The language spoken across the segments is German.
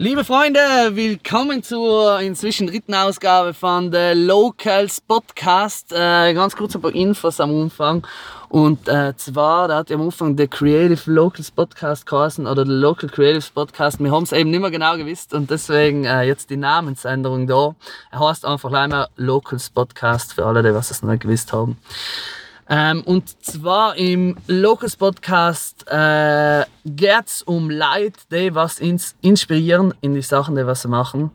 Liebe Freunde, willkommen zur inzwischen dritten Ausgabe von der Locals Podcast. Äh, ganz kurz ein paar Infos am Anfang. Und äh, zwar, da hat am Anfang der Creative Locals Podcast geheißen oder der Local Creatives Podcast. Wir haben es eben nicht mehr genau gewusst und deswegen äh, jetzt die Namensänderung da. Er heißt einfach leider Locals Podcast für alle, die was es noch nicht gewusst haben. Ähm, und zwar im Locus Podcast äh, geht es um Leute, die was ins inspirieren in die Sachen, die was sie machen.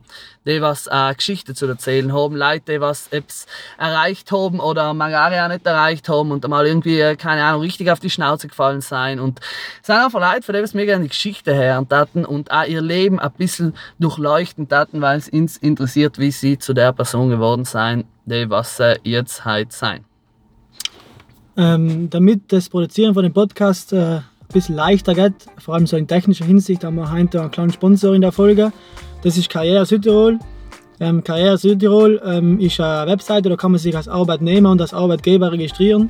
Die was äh, Geschichte zu erzählen haben. Leute, die was etwas erreicht haben oder manchmal auch nicht erreicht haben und einmal irgendwie, äh, keine Ahnung, richtig auf die Schnauze gefallen sein. Und es sind einfach Leute, von denen was mir gerne die Geschichte hören taten und auch ihr Leben ein bisschen durchleuchten taten, weil es uns interessiert, wie sie zu der Person geworden sein, die was sie jetzt heute sein. Ähm, damit das Produzieren von dem Podcast äh, ein bisschen leichter geht, vor allem so in technischer Hinsicht, haben wir heute einen kleinen Sponsor in der Folge. Das ist Karriere Südtirol. Ähm, Karriere Südtirol ähm, ist eine Webseite, da kann man sich als Arbeitnehmer und als Arbeitgeber registrieren.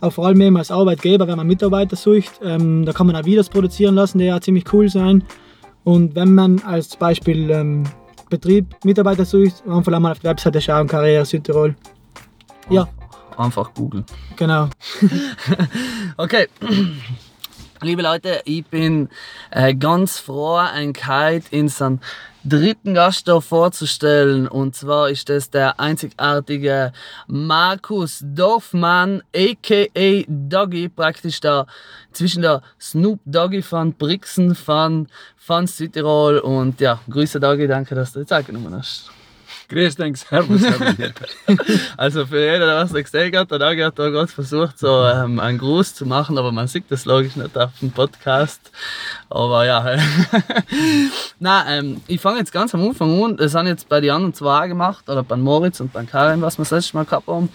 Auch vor allem eben als Arbeitgeber, wenn man Mitarbeiter sucht. Ähm, da kann man auch Videos produzieren lassen, die ja ziemlich cool sein. Und wenn man als Beispiel ähm, Betrieb Mitarbeiter sucht, einfach einmal auf die Webseite schauen, Karriere Südtirol. Ja, Einfach Google. genau. Okay. Liebe Leute, ich bin äh, ganz froh, ein Kite in seinen dritten Gast vorzustellen. Und zwar ist das der einzigartige Markus Dorfmann, a.k.a. Doggy, praktisch da zwischen der Snoop Doggy von Brixen, von, von Südtirol. Und ja, Grüße Doggy, danke, dass du die Zeit genommen hast. Grüß dich, Servus. Also für jeden, der was gesehen hat, der Dagi hat da gerade versucht, so ähm, einen Gruß zu machen, aber man sieht das logisch nicht auf dem Podcast. Aber ja, na, ähm, ich fange jetzt ganz am Anfang an. Das haben jetzt bei den anderen zwei gemacht, oder bei Moritz und bei Karin, was wir das letzte Mal gehabt haben.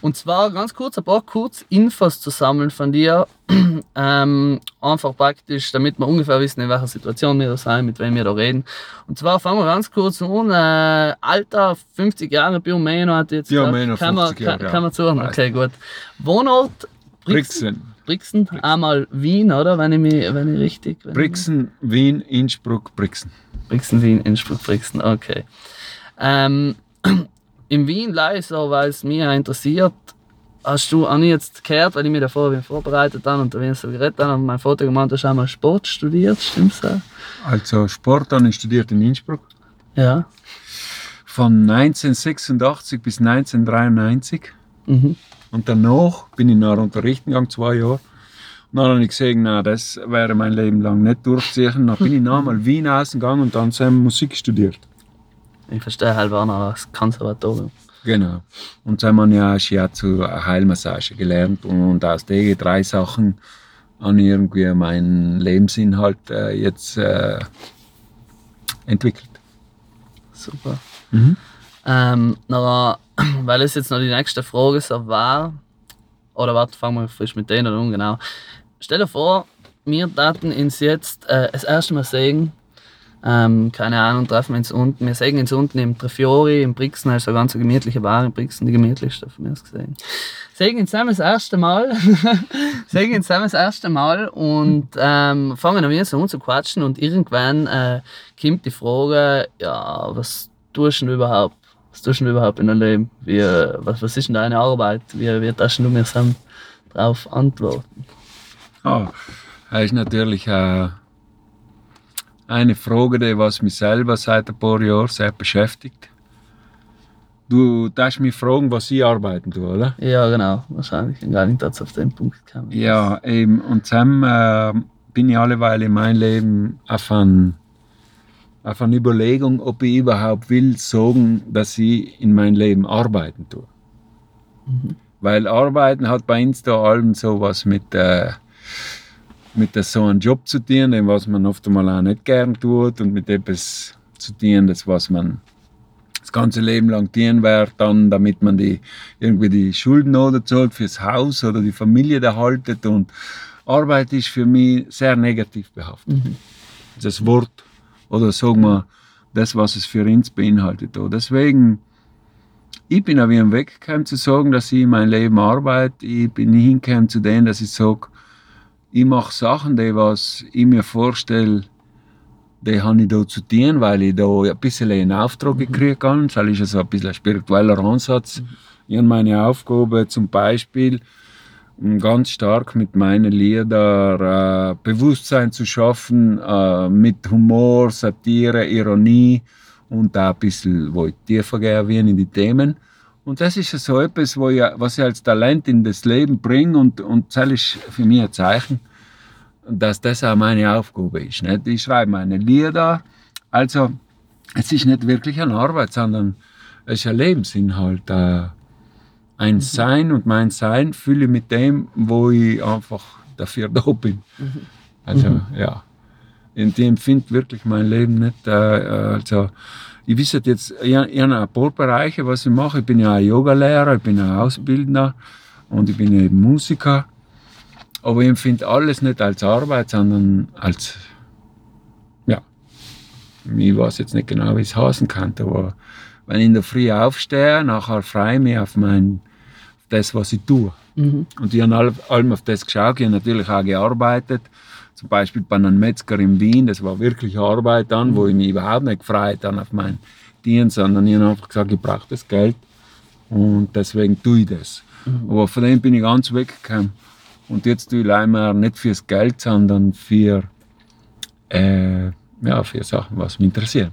Und zwar ganz kurz, ein paar kurz Infos zu sammeln von dir. ähm, einfach praktisch, damit wir ungefähr wissen, in welcher Situation wir da sind, mit wem wir da reden. Und zwar fangen wir ganz kurz an. Äh, Alter, 50 Jahre, Biomeno hat jetzt Ja, gesagt. Meno, kann man, 50 Jahre, kann, kann man zuhören. Okay, gut. Wohnort? Brixen. Brixen, einmal Wien, oder? Wenn ich, mich, wenn ich richtig. Wenn Brixen, Wien, Innsbruck, Brixen. Ich, Brixen, Wien, Innsbruck, Brixen, okay. Ähm, in Wien so, weil es mich interessiert, hast du auch nicht jetzt gehört, weil ich mich davor bin vorbereitet habe und da bin ich so geredet habe und mein Foto gemacht, hast du einmal Sport studiert, stimmt's? auch? Also Sport habe ich studiert in Innsbruck. Ja. Von 1986 bis 1993. Mhm. Und danach bin ich nach unterrichten gegangen, zwei Jahre. Und dann habe ich gesehen, na, das wäre mein Leben lang nicht durchziehen. Dann bin ich nochmal Wien ausgegangen und dann Musik studiert. Ich verstehe halt auch noch das Konservatorium. Genau. Und dann habe ich auch Shiatsu Heilmassage gelernt und aus den drei Sachen habe ich irgendwie meinen Lebensinhalt äh, jetzt äh, entwickelt. Super. Mhm. Ähm, nachher, weil es jetzt noch die nächste Frage so war, oder warte, fangen wir frisch mit denen an, genau. Stell dir vor, wir daten uns jetzt äh, das erste Mal sehen, ähm, keine Ahnung, treffen wir uns unten, wir sehen uns unten im Trefiori, im Brixen, also eine ganz gemütliche Bar in Brixen, die gemütlichste von mir aus gesehen. Sehen uns zusammen das erste Mal, sehen uns zusammen das erste Mal und ähm, fangen wieder so an zu quatschen und irgendwann äh, kommt die Frage, ja, was tust du denn überhaupt? Was tust du denn überhaupt in deinem Leben? Wie, was, was ist denn deine Arbeit? Wie, wie darfst du mir darauf antworten? Ah, das ist natürlich äh, eine Frage, die was mich selber seit ein paar Jahren sehr beschäftigt. Du darfst mich fragen, was ich arbeiten tue, oder? Ja, genau. Wahrscheinlich gar nicht dazu auf den Punkt gekommen. Ja, eben. Und dann äh, bin ich alleweil in meinem Leben auf, ein, auf eine Überlegung, ob ich überhaupt will sagen, dass ich in meinem Leben arbeiten tue. Weil Arbeiten hat bei uns da allem so was mit, äh, mit so einem Job zu tun, den was man oft einmal auch nicht gern tut und mit etwas zu tun, das was man das ganze Leben lang tun wird, dann, damit man die, irgendwie die Schulden oder zahlt fürs Haus oder die Familie erhaltet. Und Arbeit ist für mich sehr negativ behaftet. Das Wort oder sagen wir, das, was es für uns beinhaltet. Und deswegen, ich bin auf ihrem Weg gekommen zu sagen, dass ich in mein Leben arbeite. Ich bin hingekommen zu dem, dass ich sage, ich mache Sachen, die was ich mir vorstelle, die habe ich da zu tun, weil ich da ein bisschen einen Auftrag Mhm. gekriegt habe. Das ist also ein bisschen ein spiritueller Ansatz. Ich habe meine Aufgabe zum Beispiel, ganz stark mit meinen Liedern äh, Bewusstsein zu schaffen, äh, mit Humor, Satire, Ironie und auch ein bisschen wo ich tiefer gehen in die Themen. Und das ist so etwas, wo ich, was ich als Talent in das Leben bringe und, und das ist für mich ein Zeichen, dass das auch meine Aufgabe ist. Nicht? Ich schreibe meine Lieder, also es ist nicht wirklich eine Arbeit, sondern es ist ein Lebensinhalt. Äh, ein Sein und mein Sein fühle ich mit dem, wo ich einfach dafür da bin. Also ja, in dem finde wirklich mein Leben nicht. Äh, also ich wisse jetzt, ich, ich habe ein paar Bereiche, was ich mache. Ich bin ja ein Yogalehrer, ich bin ein Ausbildner und ich bin eben Musiker. Aber ich empfinde alles nicht als Arbeit, sondern als, ja, ich weiß jetzt nicht genau, wie es heißen kann, aber wenn ich in der Früh aufstehe, nachher freue ich mich auf mein, auf das, was ich tue. Mhm. Und ich habe all- allem auf das geschaut, ich habe natürlich auch gearbeitet. Zum Beispiel bei einem Metzger in Wien, das war wirklich Arbeit dann, wo ich mich überhaupt nicht gefreut habe auf meinen Dienst, sondern ich habe einfach gesagt, ich brauche das Geld und deswegen tue ich das. Aber von dem bin ich ganz weggekommen. Und jetzt tue ich leider nicht fürs Geld, sondern für, äh, ja, für Sachen, was mich interessiert.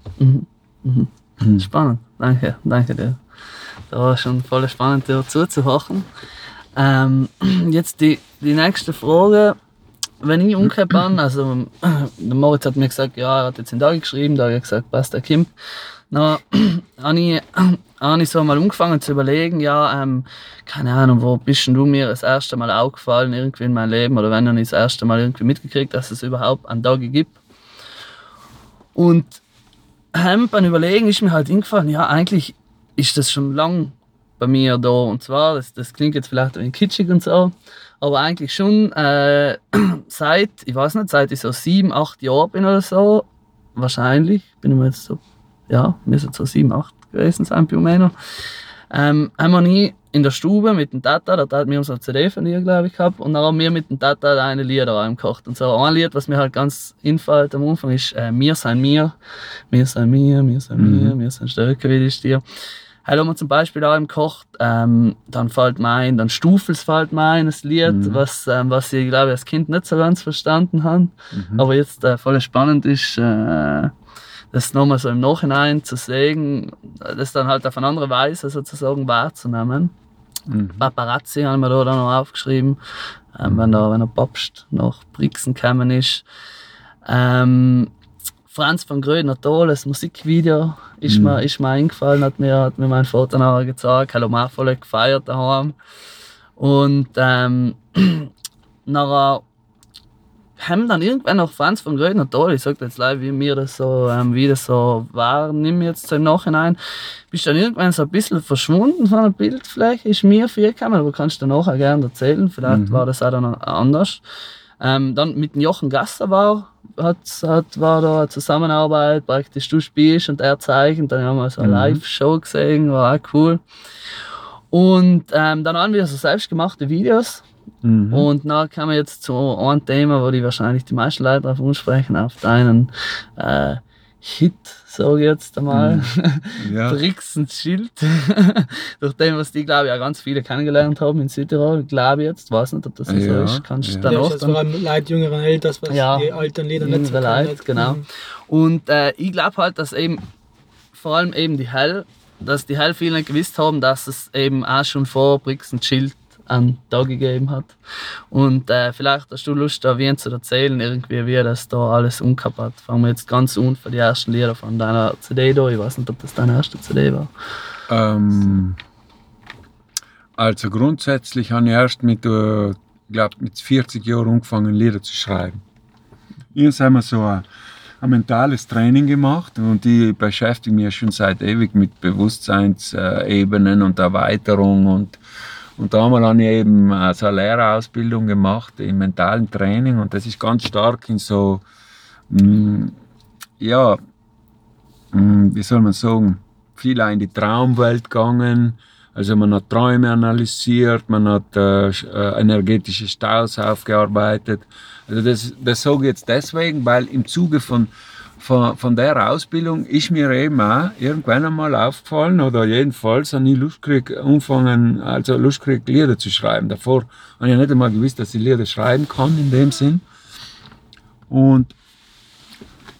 Spannend, danke, danke dir. Da war schon voll spannend, dir zuzuhören. Ähm, jetzt die, die nächste Frage. Wenn ich umgekehrt bin, also der Moritz hat mir gesagt, ja, er hat jetzt in Tag geschrieben, da habe ich gesagt, passt, der kommt. Dann habe ich, so mal angefangen zu überlegen, ja, ähm, keine Ahnung, wo bist denn du mir das erste Mal aufgefallen irgendwie in meinem Leben oder wenn ich das erste Mal irgendwie mitgekriegt, dass es überhaupt einen Tag gibt. Und ähm, beim Überlegen ist mir halt eingefallen, ja, eigentlich ist das schon lang bei mir da. Und zwar, das, das klingt jetzt vielleicht ein bisschen kitschig und so, aber eigentlich schon äh, seit, ich weiß nicht, seit ich so sieben, acht Jahre bin oder so, wahrscheinlich, bin ich mir jetzt so, ja, müssen so sieben, acht gewesen sein, bei Männer, ähm, haben wir nie in der Stube mit dem Tata, der hat mir so eine CD von ihr, glaube ich, gehabt, und dann haben wir mit dem Tata eine Lieder gekocht. Und so ein Lied, was mir halt ganz infällt am Anfang, ist äh, «Mir sein mir», «Mir sein mir», «Mir sein mir», «Mir sein stärker wie die Stier». Heute haben wir zum Beispiel auch im gekocht, ähm, dann fällt mir ein, dann Stufels fällt mir ein, das Lied, was, ähm, was ich glaube als Kind nicht so ganz verstanden habe. Aber jetzt äh, voll spannend ist, äh, das nochmal so im Nachhinein zu sehen, das dann halt auf eine andere Weise sozusagen wahrzunehmen. Paparazzi haben wir da dann noch aufgeschrieben, ähm, wenn, der, wenn der Papst nach Brixen gekommen ist. Ähm, Franz von Grödner Toll, das Musikvideo ist, mir, ist mir eingefallen, hat mir, hat mir mein Vater nachher gezeigt, wir auch voll gefeiert daheim. Und ähm, nachher haben dann irgendwann noch Franz von Grödner Toll, ich sag jetzt leider, wie mir das so, ähm, wie das so wahrnehme jetzt so im Nachhinein, bist dann irgendwann so ein bisschen verschwunden von der Bildfläche, ist mir viel gekommen, aber kannst du nachher gerne erzählen, vielleicht war das auch dann anders. Ähm, dann mit dem Jochen Gasser war, hat, hat, war da eine Zusammenarbeit, praktisch du spielst und er und dann haben wir so eine Live-Show gesehen, war auch cool. Und ähm, dann haben wir so selbstgemachte Videos. Und dann kommen wir jetzt zu einem Thema, wo die wahrscheinlich die meisten Leute darauf ansprechen, auf deinen äh, Hit, sage ich jetzt einmal. Ja. Brixens Schild. Durch dem, was die, glaube ich, auch ganz viele kennengelernt haben in Südtirol, glaube ich jetzt. Weiß nicht, ob das so Ja, ist. Kannst du ja. dann Ja, vor allem Leute jüngeren Alters, was Ja. die alten Lieder nicht so Leute, genau. Mhm. Und äh, ich glaube halt, dass eben vor allem eben die Hell, dass die Hell viele nicht gewusst haben, dass es eben auch schon vor Brixen Schild an da gegeben hat. Und äh, vielleicht hast du Lust, da wen zu erzählen, irgendwie, wie das da alles umgehabt hat. Fangen wir jetzt ganz unten von die ersten Lieder von deiner CD da. Ich weiß nicht, ob das deine erste CD war. Ähm, also grundsätzlich habe ich erst mit, äh, glaub, mit 40 Jahren angefangen, Lieder zu schreiben. Haben wir so ein, ein mentales Training gemacht und ich beschäftige mich schon seit ewig mit Bewusstseinsebenen und Erweiterung und und da habe ich eben äh, so eine Lehrerausbildung gemacht im mentalen Training und das ist ganz stark in so, mh, ja, mh, wie soll man sagen, viel in die Traumwelt gegangen. Also man hat Träume analysiert, man hat äh, äh, energetische Staus aufgearbeitet. Also das, das sage ich jetzt deswegen, weil im Zuge von, von, von der Ausbildung ist mir eben auch irgendwann einmal aufgefallen, oder jedenfalls habe ich Lust gekriegt, anfangen, also Lust gekriegt, Lieder zu schreiben. Davor habe ich nicht einmal gewusst, dass ich Lieder schreiben kann, in dem Sinn. Und,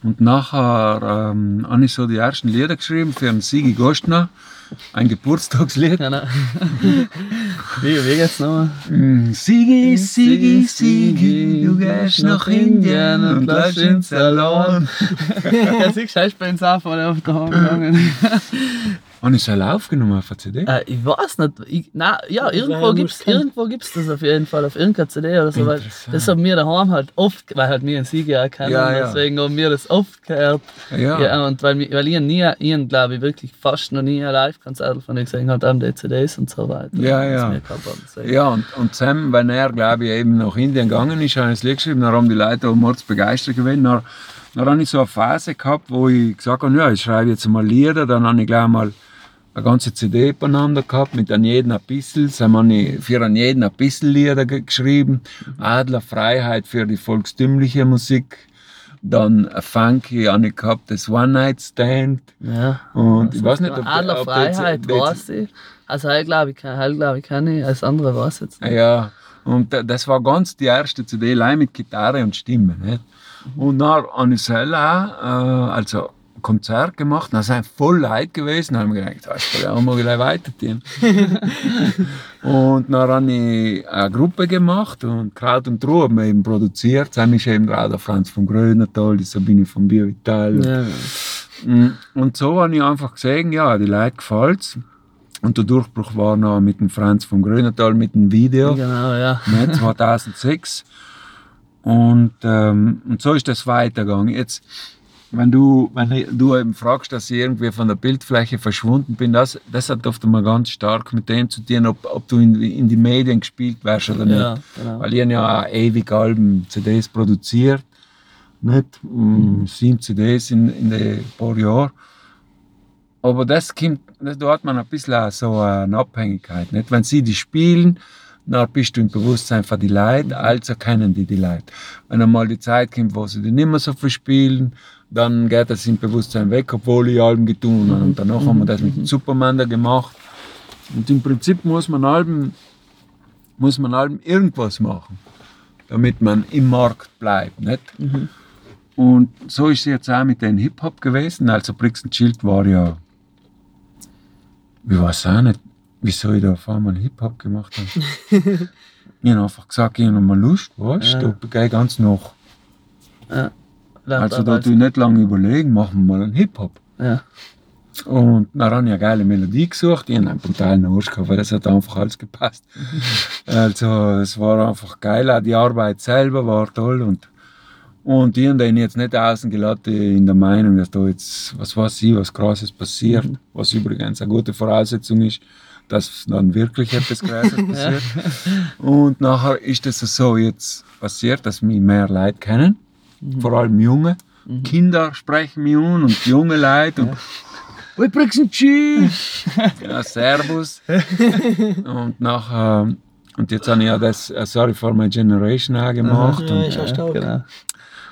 und nachher ähm, habe ich so die ersten Lieder geschrieben für den Sigi Gostner, ein Geburtstagslied. Genau. wie, wie geht's nochmal? Mm, Sigi, Sigi, Sigi, du gehst nach Indien und lässt uns allein. ja, siehst du, hast bei uns auch voll auf der Hand gegangen. Habe ich selber aufgenommen auf der CD? Äh, ich weiß nicht. Ich, nein, ja, irgendwo irgendwo gibt's das auf jeden Fall, auf irgendeiner CD oder so. Weil das haben wir daheim halt oft, weil halt wir einen Sieger auch kennen, Ja, ja. deswegen haben wir das oft gehört. Ja. Ja, und weil, weil ich nie, ich glaube ich wirklich fast noch nie ein Live-Konzert von ihr gesehen habe, die CDs und so weiter. Ja, Das ja. Ja, und, und Sam, wenn er, glaube ich, eben nach Indien gegangen ist, hat er das Lied geschrieben, dann haben die Leute auch mords begeistert gewesen. Dann, dann habe ich so eine Phase gehabt, wo ich gesagt habe, ja, ich schreibe jetzt mal Lieder, dann habe ich gleich mal eine ganze CD beieinander gehabt, mit an jedem ein bisschen, dann habe ich für an jeden ein bisschen Lieder ge- geschrieben, Adler Freiheit für die volkstümliche Musik, dann ein Funky ich gehabt, das One Night Stand, Ja. und ich weiß nicht, ob, Adler ob Freiheit die- weiß ich. Also heil glaube ich, heil glaube ich kann ich, als andere weiß jetzt nicht. Ja, und da- das war ganz die erste CD, allein mit Gitarre und Stimme. Nicht? Und dann auch, äh, also Konzert gemacht, dann sind voll Leute gewesen, dann haben wir gedacht, das kann ja auch mal gleich weitergehen. und dann habe ich eine Gruppe gemacht und Kraut und Ruhe haben wir eben produziert. Dann ist eben auch der Franz von Grönertal, die Sabine von Biovital. Ja. Mm, Und so habe ich einfach gesehen, ja, die Leute gefällt's. Und der Durchbruch war noch mit dem Franz von Grönertal mit dem Video, Genau, ja. ne, 2006. Und, ähm, und so ist das weitergegangen. Jetzt, wenn du, wenn du eben fragst, dass ich irgendwie von der Bildfläche verschwunden bin, das, das hat oft einmal ganz stark mit dem zu tun, ob, ob du in, in die Medien gespielt wärst oder nicht. Ja, genau. Weil ich habe ja auch ewig Alben, CDs produziert. Nicht? Mm, Sieben CDs in, in den paar Jahren. Aber das kommt, das, da hat man ein bisschen so eine Abhängigkeit. Nicht? Wenn sie die spielen, dann bist du im Bewusstsein für die Leute, also kennen die die Leute. Wenn einmal die Zeit kommt, wo sie die nicht mehr so viel spielen, dann geht das im Bewusstsein weg, obwohl ich Alben getan habe. Und danach haben wir das mit dem Superman da gemacht. Und im Prinzip muss man Alben, muss man Alben irgendwas machen, damit man im Markt bleibt. Nicht? Und so ist es jetzt auch mit den Hip-Hop gewesen. Also Brixton Schild war ja, ich weiß auch nicht, wieso ich da auf einmal Hip-Hop gemacht habe. ich habe einfach gesagt, ich habe mal Lust, weißt du, da gehe ich ganz nach. ja. Also da ich nicht lange überlegen, machen wir mal einen Hip-Hop. ja. Und dann habe ich eine geile Melodie gesucht. Ich habe einen brutalen Arsch gehabt, weil das hat einfach alles gepasst. also, es war einfach geil. Auch die Arbeit selber war toll. Und, und ich habe den jetzt nicht außen gelassen in der Meinung, dass da jetzt, was weiß ich, was Krasses passiert. Was übrigens eine gute Voraussetzung ist, dass dann wirklich etwas Krasses passiert. Und nachher ist es so jetzt passiert, dass mich mehr Leute kennen. Vor allem Junge. Kinder sprechen mich an und junge Leute. Und We Brixen Cheese! ja, Servus. und nachher, und jetzt habe ich ja das äh, Sorry for My Generation auch gemacht. Ja, und ich auch stark. Genau.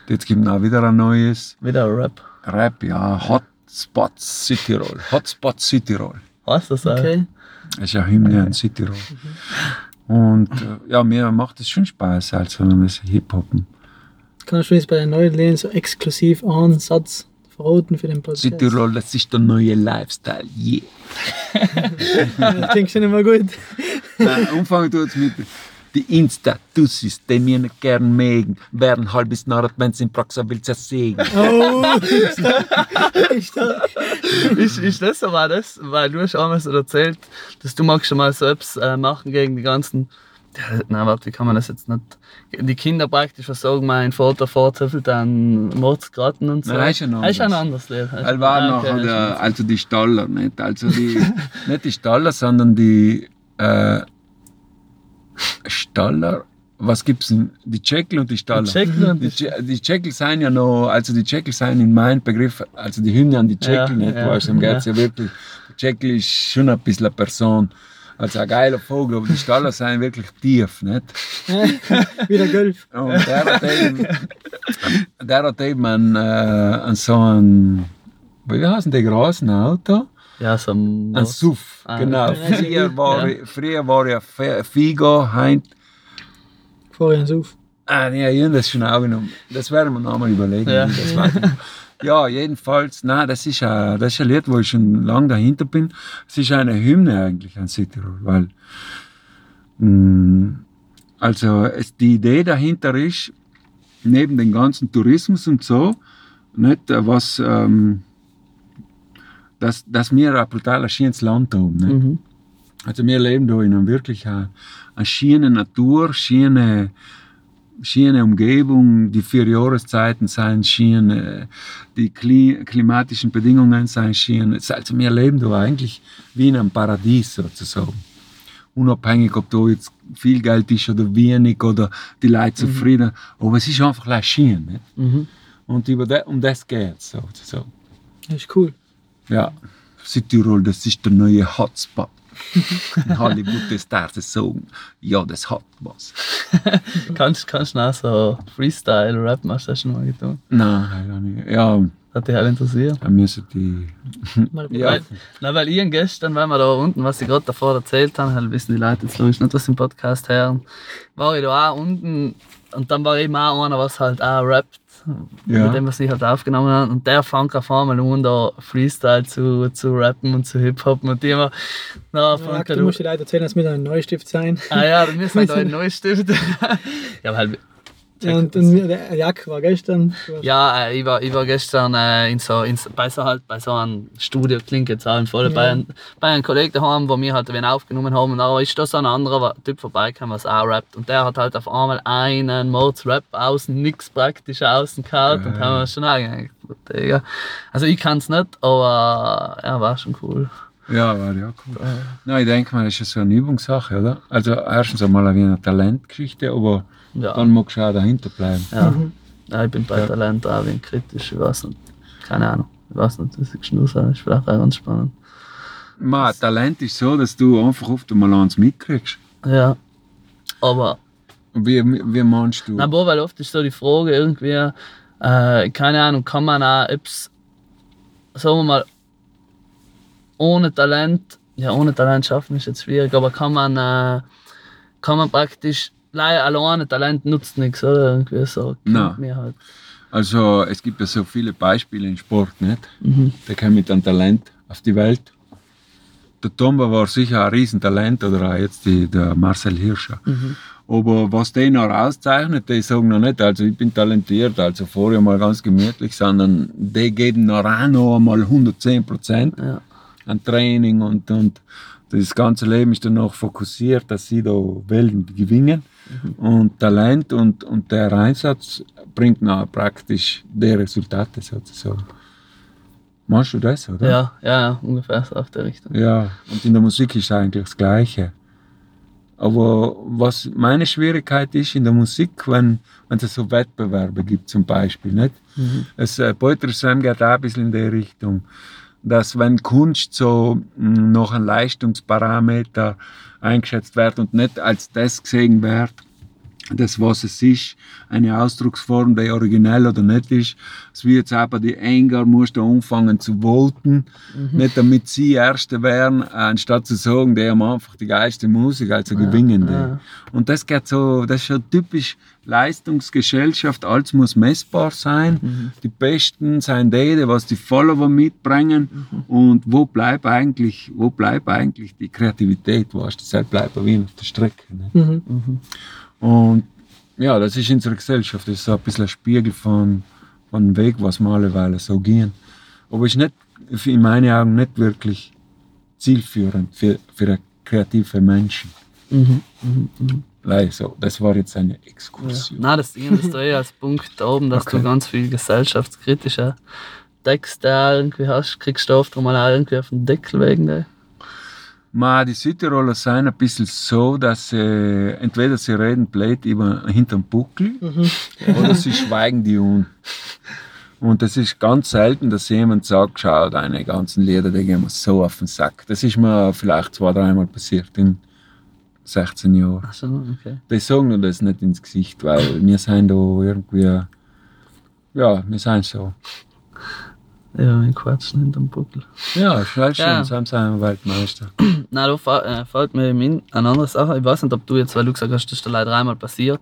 jetzt gibt es auch wieder ein neues Wieder ein Rap. Rap, ja, Hotspots Südtirol. Hotspots Südtirol. Du das auch? Okay. Das ist ja Hymne an Südtirol. Und äh, ja, mir macht es schon Spaß, also das Hip-Hoppen. Kannst du jetzt bei den neuen Lehnen so exklusiv einen Satz verraten für den Podcast? Südtirol, das ist der neue Lifestyle. Yeah. Das klingt schon immer gut. Nein, anfangen tut es mit die Insta-Tussis, die mir nicht gern mögen, werden halbes Narrt, wenn sie in Praxis will zersägen. Oh, stark. stark. ist, ist das so, war das? Weil du hast einmal so erzählt, dass du magst schon mal selbst äh, machen gegen die ganzen. Nein, warte, wie kann man das jetzt nicht? Die Kinder praktisch versorgen mal ein Foto vorzöffelt an Mordsgratten und so. Nein, das ist ein Das ist ein anderes. anderes Lied. Weil war noch okay, der, also die Staller, nicht? Also die, nicht die Staller, sondern die äh, Staller. Was gibt's denn? Die Tscheckel und die Staller. Die Tscheckel und die, die- die Tscheckel sind ja noch, also die Tscheckel sind in meinem Begriff, also die Hymne an die Tscheckel, Ja, nicht? ja, weißt du, ja. ja wirklich. Der Tscheckel ist schon ein bisschen eine Person. Also ein geiler Vogel, aber die Staller sind wirklich tief, nicht? Wie der Golf. Und der hat eben, der hat eben ein, äh, ein so ein, wie heißen die großen Auto? Ja, so ein Ein SUV, Ah, genau. Früher war, ich, früher war ja Figo, Heint. Vorher auf. Ah, nee, das schon auch genommen. Das werden wir nochmal überlegen. Ja. Ja, jedenfalls, nein, das ist, ein, das ist ein Lied, wo ich schon lange dahinter bin. Es ist eine Hymne eigentlich an Südtirol, weil mh, also es, die Idee dahinter ist, neben dem ganzen Tourismus und so, nicht, äh, was, ähm, dass, dass wir ein brutal schönes Land haben. Mhm. Also wir leben da in einer wirklich eine, eine schöne Natur, schöne, schöne Umgebung, die vier Jahreszeiten sind schön, die Kli klimatischen Bedingungen sind schön. Also wir leben da eigentlich wie in einem Paradies sozusagen. Unabhängig, ob da jetzt viel Geld ist oder wenig oder die Leute zufrieden. Aber es ist einfach schön. Nicht? Mhm. Und über de, um das geht es sozusagen. Das ist cool. Ja, Südtirol, das ist der neue Hotspot. Hollywood ist das sagen, ja, das hat was. Kannst kannst du auch so Freestyle-Rap machst du das schon mal getan? Nein, gar nicht. Ja, Hat dich halt interessiert. da müssen die. Ja, Weil, na, weil ich gestern, wenn wir da unten, was ich gerade davor erzählt habe, halt wissen die Leute jetzt logisch nicht, was im Podcast hören, war ich da auch unten und dann war eben auch einer, was halt auch rappt, Ja. mit dem, was ich halt aufgenommen habe. Und der fängt auf einmal an, da Freestyle zu, zu rappen und zu Hip-Hop und die immer, na, Ja, du musst dir leider erzählen, dass wir ein Neustift sein. Ah ja, wir müssen da ein neues Stift. ja, weil Ja, und, und der Jack war gestern. Ja, äh, ich, war, ich war gestern äh, in so, in, so- bei, so halt, bei so einem Studio, klingt jetzt auch voll, bei, Ja. einem, bei einem Kollegen daheim, wo wir halt wen aufgenommen haben. Und da ist da so ein anderer Typ vorbeigekommen, was auch rappt. Und der hat halt auf einmal einen Mordsrap außen, nix praktisch außen gehabt. Und Geil. haben wir schon. Digga. Also ich kann's nicht, aber äh, ja, war schon cool. Ja, war ja cool. Na, ich denke mal, das ist ja so eine Übungssache, oder? Also, erstens einmal wie eine Talentgeschichte, aber Ja, dann magst du auch dahinter bleiben. ja. Mhm. ja ich bin bei Talent auch ein kritisch, ich weiß nicht. Keine Ahnung. Ich weiß nicht, was ich schnur sage, ist vielleicht auch ganz spannend. Ma, Talent ist so, dass du einfach oft einmal eins mitkriegst. Ja. Aber Und Wie, wie meinst du? Na, aber weil oft ist so die Frage irgendwie, äh, keine Ahnung, kann man auch etwas, sagen wir mal, ohne Talent, ja, ohne Talent schaffen ist jetzt schwierig, aber kann man, äh, kann man praktisch, alleine Talent nutzt nichts, oder? So. Nein. Halt. Also, es gibt ja so viele Beispiele im Sport, nicht? Mhm. Der kam mit einem Talent auf die Welt. Der Tomba war sicher ein Riesentalent oder auch jetzt die, der Marcel Hirscher. Mhm. Aber was den noch auszeichnet, die sagen noch nicht, also ich bin talentiert, also vorher mal ganz gemütlich, sondern die geben noch auch noch einmal 110 Prozent Ja. an Training und, und das ganze Leben ist dann noch fokussiert, dass sie da Welten gewinnen. Und Talent und, und der Einsatz bringt noch praktisch die Resultate sozusagen. Machst du das, oder? Ja, ja, ja, ungefähr so auf der Richtung. Ja, und in der Musik ist eigentlich das Gleiche. Aber was meine Schwierigkeit ist in der Musik, wenn, wenn es so Wettbewerbe gibt zum Beispiel, nicht? Mhm. Es, äh, Poetry Slam geht auch ein bisschen in die Richtung, dass wenn Kunst so mh, noch ein Leistungsparameter eingeschätzt wird und nicht als das gesehen wird, das, was es ist, eine Ausdrucksform, die originell oder nicht ist. Es wie jetzt bei die Enger, musst du anfangen zu voten, nicht damit sie Erste wären, anstatt zu sagen, die haben einfach die geilste Musik, also gewinnen die. ja. Und das geht so, das ist schon typisch Leistungsgesellschaft, alles muss messbar sein. Mhm. Die Besten sind die, die was die Follower mitbringen. Mhm. Und wo bleibt eigentlich, wo bleibt eigentlich die Kreativität, du, das bleibt wie auf der Strecke. Ne? Und ja, das ist unsere Gesellschaft, das ist so ein bisschen ein Spiegel von, von dem Weg, was wir alleweil so gehen. Aber ist nicht, in meinen Augen nicht wirklich zielführend für, für kreative Menschen. Mhm. Mhm. Mhm. Leider so, das war jetzt eine Ja. Exkursion. Nein, das Ding ist eh als Punkt da oben, dass Okay. du ganz viel gesellschaftskritische Texte irgendwie hast, kriegst du oft mal auch irgendwie auf den Deckel wegen der. Ma, die Südtiroler sind ein bisschen so, dass sie, entweder sie reden blöd über hinterm Buckel Mhm. oder sie schweigen die un. Und es ist ganz selten, dass jemand sagt, schau, deine ganzen Lieder, die gehen mir so auf den Sack. Das ist mir vielleicht zwei, dreimal passiert in 16 Jahren. Ach so, okay. Die sagen mir das nicht ins Gesicht, weil wir sind da irgendwie, ja, wir sind so. Ja, ich quatsch nicht am Buckel. Ja, ist halt schön, Ja. sind wir Weltmeister. Nein, da äh, fällt mir eben in eine andere Sache. Ich weiß nicht, ob du jetzt, weil du gesagt hast, das ist leider dreimal passiert,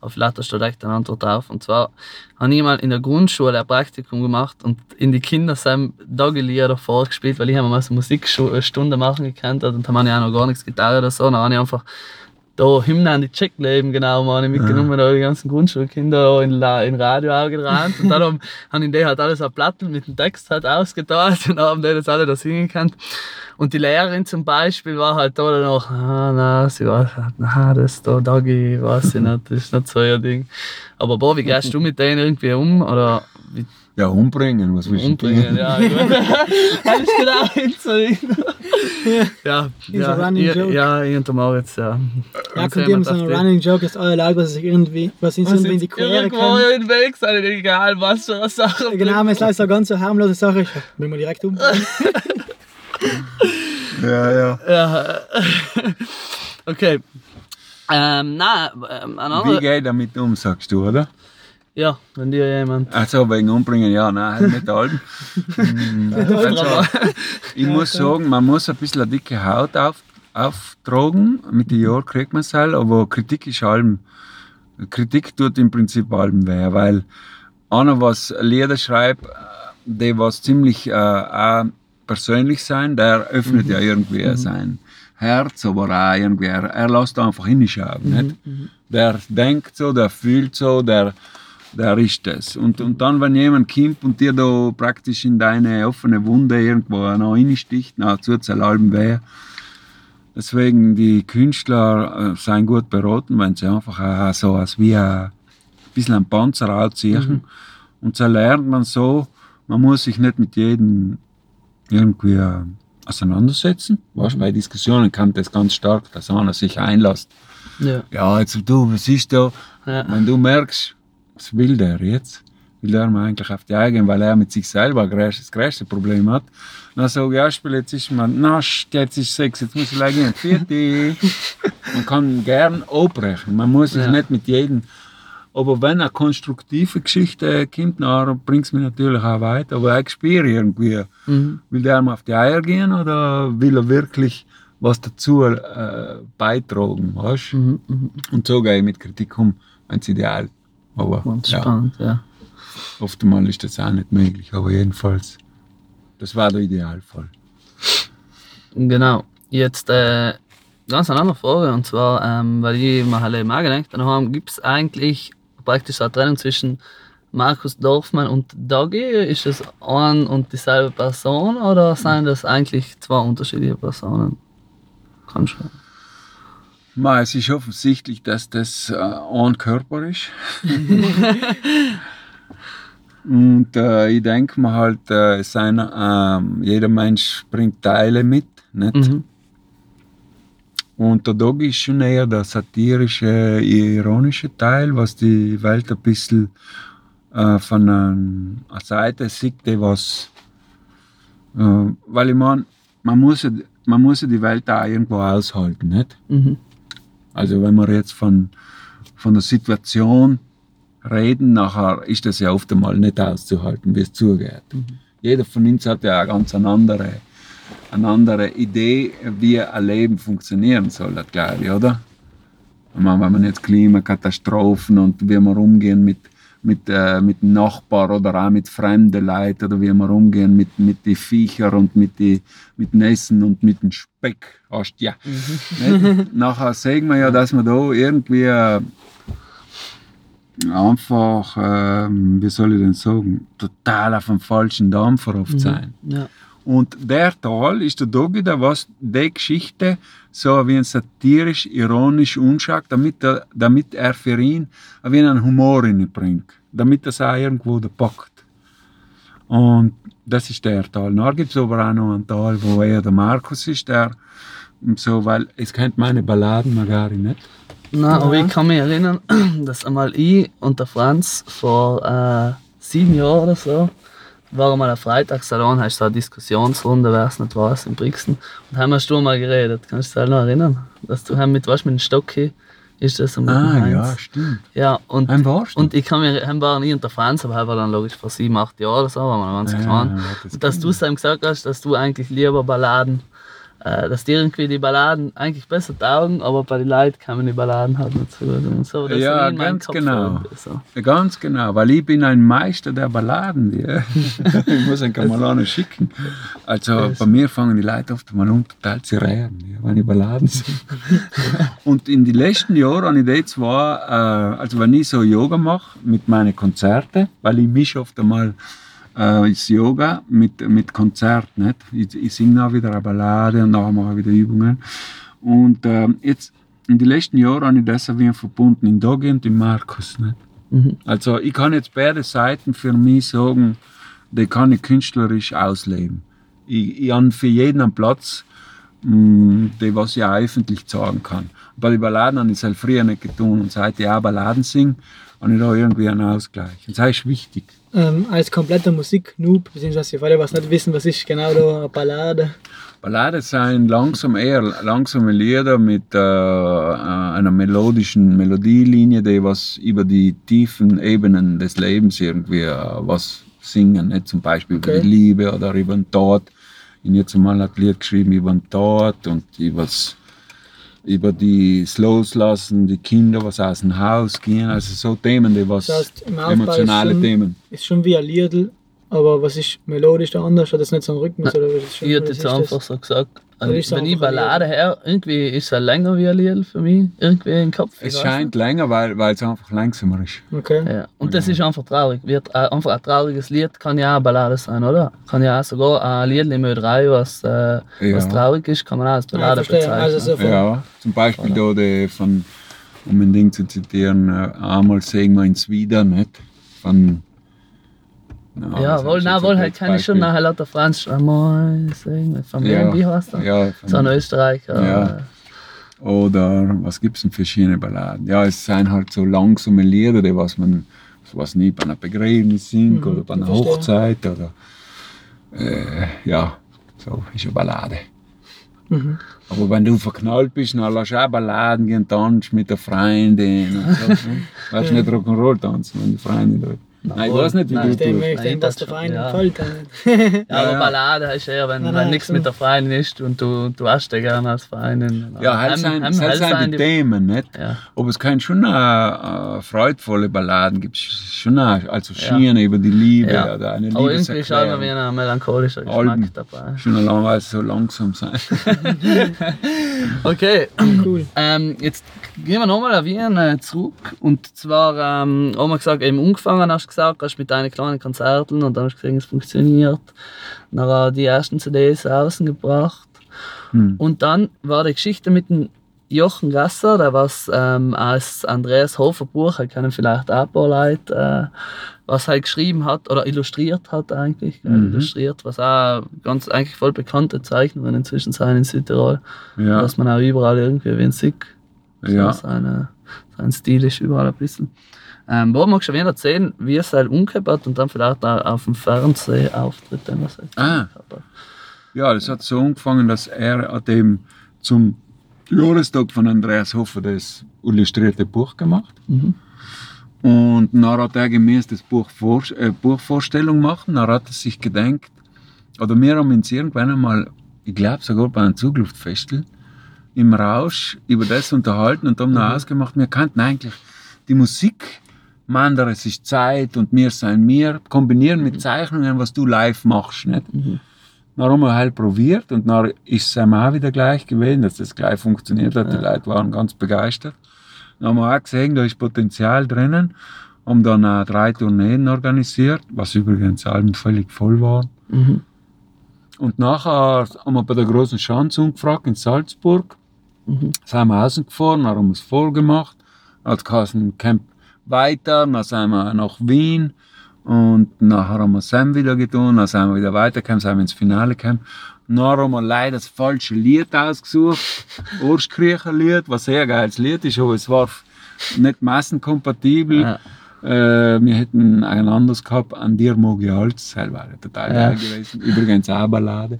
aber vielleicht hast du da direkt eine Antwort drauf. Und zwar habe ich mal in der Grundschule ein Praktikum gemacht und in die Kinder sind Doggy-Lieder vorgespielt, weil ich habe mal so Musikstunde machen gekannt und haben ja auch noch gar nichts Gitarre oder so. Dann habe ich einfach da Hymnen an die Checkleben genau mal mitgenommen, da die ganzen Grundschulkinder in, La in Radio auch gerannt und dann haben, haben in die halt alles auf Platten mit dem Text halt ausgeteilt und haben die das alle da singen können. Und die Lehrerin zum Beispiel war halt da dann noch, ah, na, sie war, na, das da, Dagi, weiß ich nicht, das ist nicht so ihr Ding. Aber boah, wie gehst du mit denen irgendwie um? Oder wie Ja, umbringen, was willst du umbringen? Ja, ich. Alles genau hinzulegen. Ja, Ist ja, ein Running ja, Joke. ja, ich und der Moritz, ja. Ja, kommt eben so ein das Running Joke, dass alle Leute, was sich irgendwie, was uns irgendwie in die Quere Irgendwo kann. in den Weg sein, egal was für eine Sache. Genau, wenn es so eine ganz so harmlose Sache ist, will man direkt um. Ja, ja. Ja, okay. Ähm, nein, ähm, ein Wie geht damit um, sagst du, oder? Ja, wenn dir jemand. Also wegen Umbringen, ja, nein, halt nicht allen. also, ich muss sagen, man muss ein bisschen eine dicke Haut auf, auftragen. Mit den Jahren kriegt man es halt, aber Kritik ist allem. Kritik tut im Prinzip allem weh, weil einer, was Lieder schreibt, die was ziemlich äh, auch persönlich sein, der öffnet ja irgendwie sein Herz, aber auch irgendwie, er, er lässt einfach hinschauen. Nicht? Der denkt so, der fühlt so, der, der ist das. Und, und dann, wenn jemand kommt und dir da praktisch in deine offene Wunde irgendwo noch reinsticht, na, tut es allem weh. Deswegen, die Künstler äh, sind gut beraten, wenn sie einfach auch so als wie ein bisschen ein Panzer anziehen. Und so lernt man so, man muss sich nicht mit jedem irgendwie äh, auseinandersetzen. Weißt, bei Diskussionen kann das ganz stark, dass einer sich einlässt. Ja. Ja, jetzt du, was ist da? Ja. Wenn du merkst, was will der jetzt? Will der mir eigentlich auf die Eigen, weil er mit sich selber das größte Problem hat. Dann sage ich, ja, Spiel, jetzt ist man, na, sch, jetzt ist sechs, jetzt muss ich gleich gehen. Vierte. Man kann gern abbrechen. Man muss sich Ja. nicht mit jedem. Aber wenn eine konstruktive Geschichte kommt, dann bringt es mich natürlich auch weiter. Aber ich spüre irgendwie, Mhm. will der mal auf die Eier gehen oder will er wirklich was dazu äh, beitragen, weißt? Mhm. Mhm. Und so gehe ich mit Kritik um, wenn es ideal. Aber Ganz ja, spannend, ja. oftmals ist das auch nicht möglich, aber jedenfalls, das war der Idealfall. Genau. Jetzt äh, ganz eine andere Frage, und zwar, ähm, weil ich mir halt eben auch gedacht habe, gibt es eigentlich praktisch eine Trennung zwischen Markus Dorfmann und Dagi? Ist das ein und dieselbe Person oder sind das eigentlich zwei unterschiedliche Personen? Kann schon. Ma, es ist offensichtlich, dass das äh, ein Körper ist. Und äh, ich denke mir halt, äh, es sind, ähm, jeder Mensch bringt Teile mit. Nicht? Mhm. Und der Dog ist schon eher der satirische, ironische Teil, was die Welt ein bisschen äh, von einer Seite sieht, die was. Äh, weil ich meine, man muss, man muss die Welt auch irgendwo aushalten, nicht? Mhm. Also, wenn wir jetzt von, von der Situation reden, nachher ist das ja oft einmal nicht auszuhalten, wie es zugeht. Jeder von uns hat ja eine ganz eine andere, eine andere Idee, wie ein Leben funktionieren soll, das glaube ich, oder? Wenn man jetzt Klimakatastrophen und wie wir umgehen mit, mit, äh, mit Nachbar oder auch mit fremden Leuten oder wie wir umgehen mit, mit den Viechern und mit, die, mit dem Essen und mit dem Speck. Hast ja. Nicht? Nachher sehen wir ja, dass wir da irgendwie äh, einfach, ähm, wie soll ich denn sagen, total auf dem falschen Dampfer oft sein. Ja. Und der Teil ist der Dogi, der was die Geschichte so wie ein satirisch, ironisch anschaut, damit er, damit er für ihn wie einen Humor bringt, damit er es auch irgendwo packt. Und das ist der Teil. Dann gibt es aber auch noch einen Teil, wo eher der Markus ist, der so, weil es kennt meine Balladen gar nicht. Nein, aber ich kann mich erinnern, dass einmal ich und der Franz vor, äh, sieben Jahren oder so, war mal ein Freitagssalon, hast du so eine Diskussionsrunde, wer es nicht weiß, in Brixen. Und haben wir schon mal geredet. Kannst du dich noch erinnern? Dass du haben mit, was mit dem Stock hier, ist das am Ah, Heinz. ja, stimmt. Ja, und, warst und ich kann mir, haben wir nie unter Fans, aber war dann logisch vor sieben, acht Jahren oder so, war man ganz Ja, klein. ja, das und dass du es ihm gesagt hast, dass du eigentlich lieber Balladen, dass dir irgendwie die Balladen eigentlich besser taugen, aber bei den Leuten kamen die Balladen halt nicht so gut. Und so, das Ja, ganz Kopf genau. So. Ganz genau, weil ich bin ein Meister der Balladen. Ja. ich muss einen Kamalane schicken. Also bei mir fangen die Leute oft mal an total zu reden, ja, wenn ich Balladen singe. Und in den letzten Jahren habe ich die zwar, äh, also wenn ich so Yoga mache mit meinen Konzerten, weil ich mische oft einmal äh, das Yoga mit, mit Konzert. Nicht? Ich, ich singe auch wieder eine Ballade und nachher mache ich wieder Übungen. Und ähm, jetzt in den letzten Jahren habe ich das auch wieder verbunden, in Dogi und in Markus. Nicht? Mhm. Also ich kann jetzt beide Seiten für mich sagen, die kann ich künstlerisch ausleben. Ich, ich habe für jeden einen Platz, mh, die was ich auch öffentlich sagen kann. Bei den Balladen habe ich es halt früher nicht getan und seit ich auch Balladen singe, habe ich da irgendwie einen Ausgleich. Und das ist wichtig. Ähm, als kompletter Musik-Noob, beziehungsweise für alle, was nicht wissen, was ist genau da eine Ballade. Balladen sind langsam eher langsame Lieder mit äh, einer melodischen Melodielinie, die was über die tiefen Ebenen des Lebens irgendwie äh, was singen. Nicht? Zum Beispiel über Okay. die Liebe oder über den Tod. Ich habe jetzt mal ein Lied geschrieben über den Tod und übers, über die das Loslassen, die Kinder, was aus dem Haus gehen. Also so Themen, die was Das heißt, emotionale ist schon, Themen. ist schon wie ein Liedl, aber was ist melodisch da anders? Hat das nicht so einen Rhythmus? Oder was ist schon, Ich hätte jetzt einfach so gesagt, Oder ist es wenn ich Ballade her, irgendwie ist es länger wie ein Lied für mich, irgendwie im Kopf. ich Es scheint länger, weil, weil es einfach langsamer ist. Okay. Ja. Und das ist einfach traurig. Wird, äh, einfach ein trauriges Lied kann ja auch eine Ballade sein, oder? Kann ja auch sogar ein Lied im Ö3, was, äh, was Ja. traurig ist, kann man auch als Ballade bezeichnen. Also Ja, zum Beispiel da die von, um ein Ding zu zitieren, einmal sehen wir ins Wieder, nicht? Von, na, ja, wohl, jetzt wohl, halt kann ich schon nachher lauter Franz einmal singen. Ja, wie heißt der? Ja, So ein Österreicher. Ja. oder was gibt es denn für schöne Balladen? Ja, es sind halt so langsame Lieder, die was man, was nie bei einer Begräbnis singt Mhm, oder bei einer. Hochzeit oder, äh, ja, so ist eine Ballade. Mhm. Aber wenn du verknallt bist, dann du auch Balladen gehen, tanzt mit der Freundin und so. ne? Weißt du nicht Rock'n'Roll tanzen, wenn die Freundin dort. Nein, ich weiß nicht, wie Nein. du Ich denke, ich denke, dass das der Verein ja. gefällt. Ja, aber ja. Ballade heißt eher, wenn, Nein, wenn nichts so. mit der Freundin ist und du, du hast dich gerne als Freundin. Ja, halt sein, halt sein die Themen, nicht? Ja. Aber es kann schon äh, äh, freudvolle Balladen geben, schon auch, also Ja. Schiene über die Liebe Ja. oder eine Aber irgendwie ist auch immer wie ein melancholischer Geschmack Alben. dabei. Schon allein so langsam sein. Okay, Cool. ähm, jetzt gehen wir nochmal auf Wien äh, zurück. Und zwar ähm, haben wir gesagt, eben angefangen hast du gesagt, hast mit deinen kleinen Konzerten und dann hast du gesehen, es funktioniert. Dann du die ersten CDs außen gebracht. Hm. Und dann war die Geschichte mit dem Jochen Gasser, der was ähm, als Andreas Hofer Buch, halt kennen vielleicht auch ein paar Leute, äh, was halt geschrieben hat oder illustriert hat eigentlich, Mhm. illustriert, was auch ganz eigentlich voll bekannte Zeichnungen inzwischen sind in Südtirol, Ja, dass man auch überall irgendwie sieht. ja. Seine, sein Stil ist überall ein bisschen. Ähm, wo magst du wieder erzählen, wie es halt umgekehrt und dann vielleicht auch auf dem Fernsehauftritt, den was halt Ah. ja, das hat so angefangen, dass er an dem zum Jahrestag von Andreas Hofer das illustrierte Buch gemacht. Mhm. Und dann hat er gemäß das Buch Vor äh, Buchvorstellung machen. Dann hat er sich gedenkt, oder wir haben uns irgendwann einmal, ich glaube sogar bei einem Zugluftfestival, im Rausch über das unterhalten und haben dann ausgemacht, wir könnten eigentlich die Musik, Mandar, es ist Zeit und wir sein wir, kombinieren mit Zeichnungen, was du live machst. Nicht? Mhm. Dann haben wir halt probiert und dann ist es auch wieder gleich gewesen, dass das gleich funktioniert hat. Die Leute waren ganz begeistert. Dann haben wir auch gesehen, da ist Potenzial drinnen. Haben dann auch drei Tourneen organisiert, was übrigens allem völlig voll war. Mhm. Und nachher haben wir bei der großen Schanze umgefragt in Salzburg. Mhm. Sind wir außen gefahren, dann haben wir es voll gemacht. Hat geheißen, Camp weiter, dann sind wir nach Wien. Und nachher haben wir Sam wieder getan, dann sind wir wieder weitergekommen, sind wir ins Finale gekommen. Dann haben wir leider das falsche Lied ausgesucht. Orskriecher Lied, was ein sehr geiles Lied ist, aber es war nicht massenkompatibel. Ja. Äh, wir hätten ein anderes gehabt, an dir mag ich alles. Das wäre total Ja. geil gewesen. Übrigens auch eine Ballade.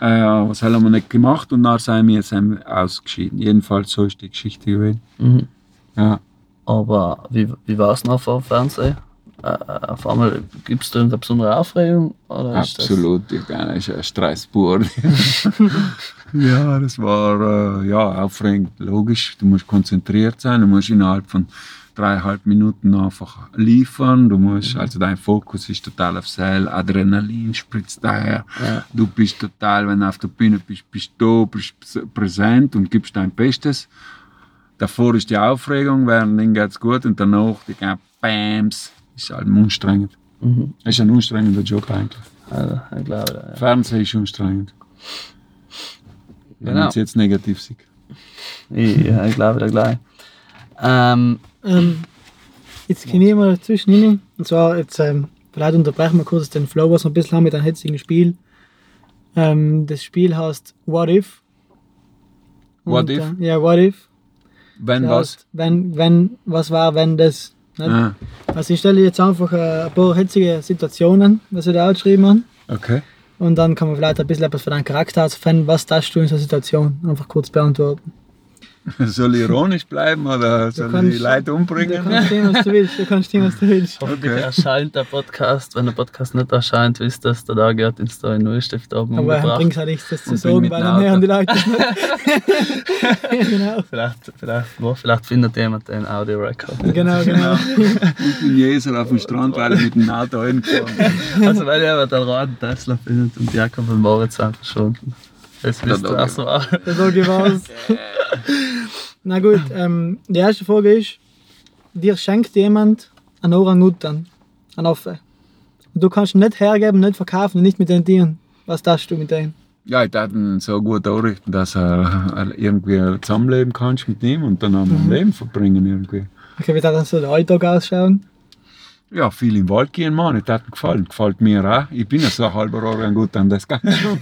äh, was haben wir nicht gemacht und dann sind wir, wir ausgeschieden. Jedenfalls so ist die Geschichte gewesen. Mhm. Ja. Aber wie, wie war es noch vor dem Fernsehen? Äh, äh, auf einmal gibt es da irgendeine besondere Aufregung? Oder ist Absolut, ich bin ein Stress pur. ja, das war äh, ja, aufregend, logisch. Du musst konzentriert sein, du musst innerhalb von dreieinhalb Minuten einfach liefern. Du musst, also dein Fokus ist total auf Seil, Adrenalin spritzt daher. Ja. Du bist total, wenn du auf der Bühne bist, bist du bist präsent und gibst dein Bestes. Davor ist die Aufregung, während dann geht's gut und danach die ganzen Bams. Ist halt anstrengend. Das, mhm. Ist ein anstrengender Job eigentlich. also, ich glaube, ja. Fernsehen ist anstrengend. Wenn Genau. man es jetzt negativ sieht. Ich, ja, ich glaube da gleich. Ähm, Ähm, jetzt komme ich mal dazwischen hin. Und zwar, jetzt, ähm, vielleicht unterbrechen wir kurz den Flow, was wir ein bisschen haben mit einem hetzigen Spiel. Ähm, das Spiel heißt What If. What If? Äh, ja, What If. Wenn was? wenn, wenn, was war, wenn das. Ah, Also ich stelle jetzt einfach äh, ein paar hitzige Situationen, was ich da geschrieben habe. okay. Und dann kann man vielleicht ein bisschen etwas für deinen Charakter herausfinden, was das du in so einer Situation einfach kurz beantworten. Soll ich ironisch bleiben oder soll kannst- ich Leute Du umbringen? kannst stehen, was du willst. Du kannst stehen, was du willst. hoffentlich Okay. erscheint der Podcast. Wenn der Podcast nicht erscheint, wisst ihr, dass der da geht ins da in Neustift oben Aber er bringt halt nichts, das zu Und sagen, weil dann hören die. Leute es nicht. genau. Vielleicht, vielleicht, wo, vielleicht findet jemand den Audio-Record. Genau, genau. Ich bin Jeser auf dem Strand, weil ich mit dem Auto hingefahren bin. Also wenn jemand einen roten Tesla findet und Jakob und Moritz sind verschwunden. Das wisst ihr, doch was war. Das sage war's. Na gut, ähm, die erste Frage ist: Dir schenkt jemand einen Orangutan, einen Affe. Und du kannst ihn nicht hergeben, nicht verkaufen, nicht mit den Tieren. Was darfst du mit denen? Ja, ich darf ihn so gut einrichten, dass er irgendwie zusammenleben kannst mit ihm und dann am Leben verbringen irgendwie. Okay, wie darf dann so der Alltag ausschauen? Ja, viel im Wald gehen, Mann. Das hat mir gefallen. Gefällt mir auch. Ich bin ja so ein halber Orangutan, das kann schon.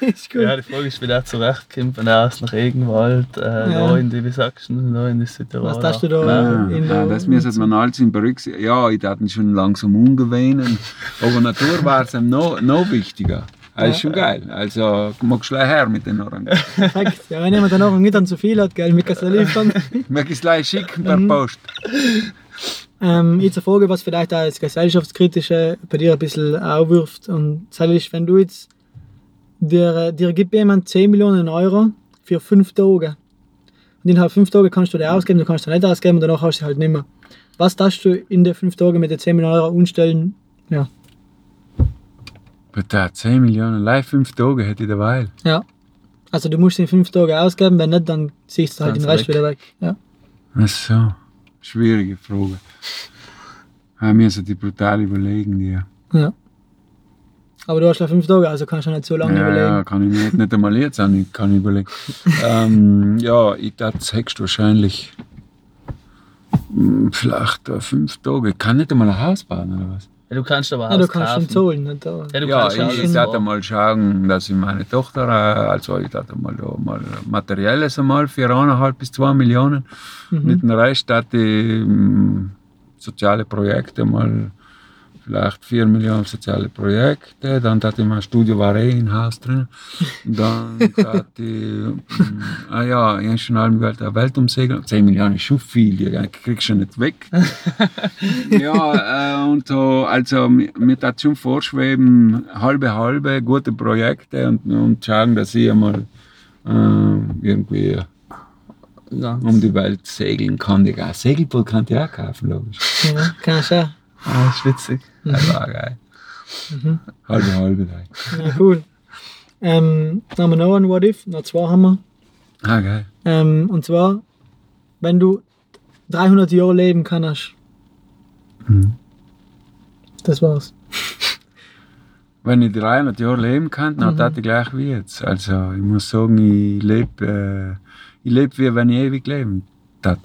ist gut. Ja, die Frage ist, wie der zurechtkommt, wenn er aus nach Regenwald, äh, Ja. in die, wie sagst du, da in die Südtirol. Was darfst du da? Nein. in Ja, der- das müssen man alles in berücksichtigen. Ja, ich darf ihn schon langsam umgewöhnen. Aber Natur war es ihm noch, noch wichtiger. Das ist schon geil. Also, magst du gleich her mit den. Perfekt. Ja, wenn jemand dann Orangutan zu viel hat, gell, mit du liefern. Mag ich es gleich schicken per Mhm. Post? Ähm, jetzt eine Frage, was vielleicht auch als gesellschaftskritische bei dir ein bisschen aufwirft. Und das ist, wenn du jetzt, dir, dir gibt jemand 10 Millionen Euro für 5 Tage. Und innerhalb 5 Tage kannst du die ausgeben, du kannst die nicht ausgeben und danach hast du sie halt nicht mehr. Was darfst du in den 5 Tagen mit den 10 Millionen Euro umstellen? Ja. Bitte, 10 Millionen, live 5 Tage hätte ich dabei. ja. Also du musst in 5 Tagen ausgeben, wenn nicht, dann siehst du halt Dann den Rest weg. wieder weg. Ja. Ach so, schwierige Frage. Ja, mir sind die brutal überlegen, die. ja. Aber du hast ja 5 Tage, also kannst du nicht so lange Ja, überlegen. ja, kann ich nicht, nicht einmal jetzt an, ich kann überlegen. ähm, ja, ich dachte höchstwahrscheinlich hm, vielleicht äh, fünf Tage. Ich kann nicht einmal ein Haus bauen oder was? Ja, du kannst aber Ja, du kannst ihn kaufen. zahlen. Nicht? da. Ja, du ja, kannst ich, ich haben. mal schauen, dass ich meine Tochter, äh, also ich dachte mal, da mal materielles einmal für eineinhalb bis zwei Millionen. Mhm. Mit dem Rest hatte ich hm, soziale Projekte mal vielleicht 4 Millionen soziale Projekte, dann hatte ich mein Studio war eh im Haus drin. Dann hatte ich, hm, ah ja, ich schon halbe Welt, eine Welt umsegeln. 10 Millionen ist schon viel, die kriegst du nicht weg. ja, äh, und so, also mir, mir tat schon vorschweben, halbe, halbe, gute Projekte und, und schauen, dass ich einmal äh, irgendwie Ja. um die Welt segeln kann. Ich ein Segelboot kann ich auch kaufen, logisch. Ja, kannst du auch. Ah, ist witzig. Das war geil. Mhm. Halbe, halbe. Teil. Ja, cool. Ähm, dann haben wir noch ein What If, noch zwei haben wir. Ah, geil. Ähm, und zwar, wenn du 300 Jahre leben kannst. Mhm. Das war's. Wenn ich 300 Jahre leben kann, dann Mhm. tat ich gleich wie jetzt. Also, ich muss sagen, ich lebe, äh, ich lebe wie wenn ich ewig leben tat.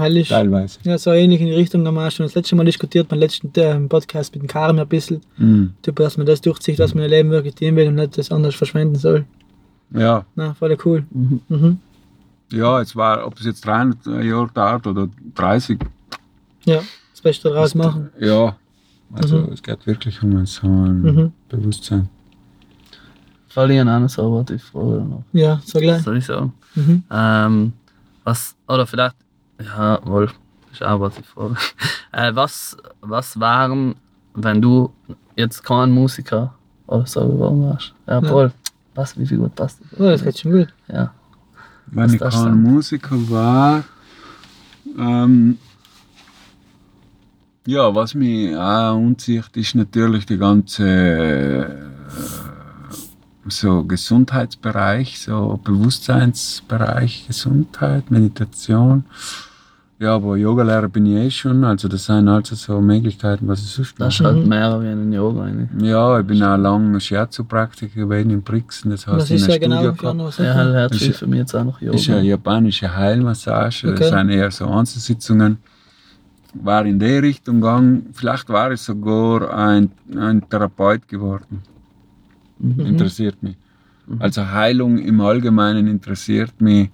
Heilig. Teilweise. Ja, so ähnlich in die Richtung haben wir schon das letzte Mal diskutiert, beim letzten ähm, Podcast mit dem Karim ein bisschen. Mhm. Typ, dass man das durchzieht, dass man ein Leben wirklich dienen will und nicht das anders verschwenden soll. Ja, Na, voll cool. Mhm. Mhm. ja, es war, ob es jetzt 300 Jahre dauert oder 30, Ja, das Beste daraus machen. Ja, also Mhm. es geht wirklich um so ein Mhm. Bewusstsein. Verlieren auch noch so was die Frage noch. Ja, so gleich. Soll ich sagen? Mhm. Ähm, was, oder vielleicht, ja, wohl, ist auch was die Frage. Äh, was, was waren, wenn du jetzt kein Musiker oder so geworden wärst? Ja, Paul, was, wie viel gut passt das? Oh, das geht schon gut. Ja. Wenn Was ich kein dann? Musiker war, ähm, ja, was mich auch unzieht, ist natürlich der ganze äh, so Gesundheitsbereich, so Bewusstseinsbereich, Gesundheit, Meditation. Ja, aber Yogalehrer bin ich eh schon, also das sind also so Möglichkeiten, was ich sonst Das ist halt mehr wie ein Yoga. Eigentlich. Ja, ich bin auch lange Shiatsu-Praktiker gewesen in Brixen, das heißt Was in ist einem ja genau Studio gehabt. andere Ja, herzlich Ist- für mich jetzt auch noch Yoga. ist eine japanische Heilmassage, Okay. das sind eher so Einzelsitzungen. War in die Richtung gegangen, vielleicht war ich sogar ein, ein Therapeut geworden. Mhm. Interessiert mich. Also Heilung im Allgemeinen interessiert mich,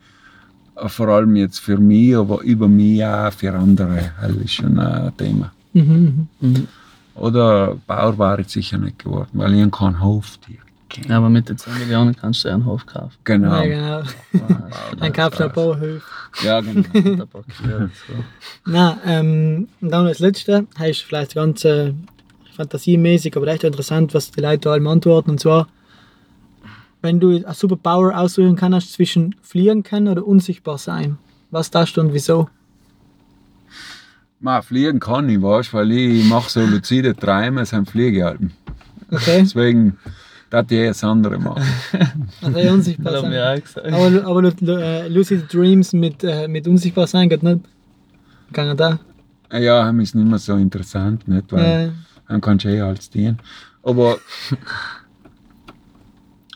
vor allem jetzt für mich, aber über mich auch für andere. Das ist schon ein Thema. Mhm, mhm. Mhm. Oder Bauer war ich sicher nicht geworden, weil ich kein Hoftier kenne. Ja, aber mit den 10 Millionen kannst du ja einen Hof kaufen. Genau. Ja, genau. Ein Kapsel Bauerhöf. Ja, genau. Da parkiert, so. Na, ähm, und dann als Letzte, heißt vielleicht ganz äh, fantasiemäßig, aber echt interessant, was die Leute allem antworten. Und zwar, wenn du eine Superpower aussuchen kannst zwischen fliegen können oder unsichtbar sein, was das du und wieso? Ma, fliegen kann ich, weißt, weil ich mache so luzide Träume, es sind Fliegealben. Okay? Deswegen, das ich eh das andere machen. Also ja, unsichtbar Das haben wir sein. auch gesagt. Aber, aber äh, Lucid Dreams mit, äh, mit unsichtbar sein geht nicht. Kann er da? Ja, das ist nicht mehr so interessant, nicht? Weil Äh, dann kannst du eh alles dienen. Aber,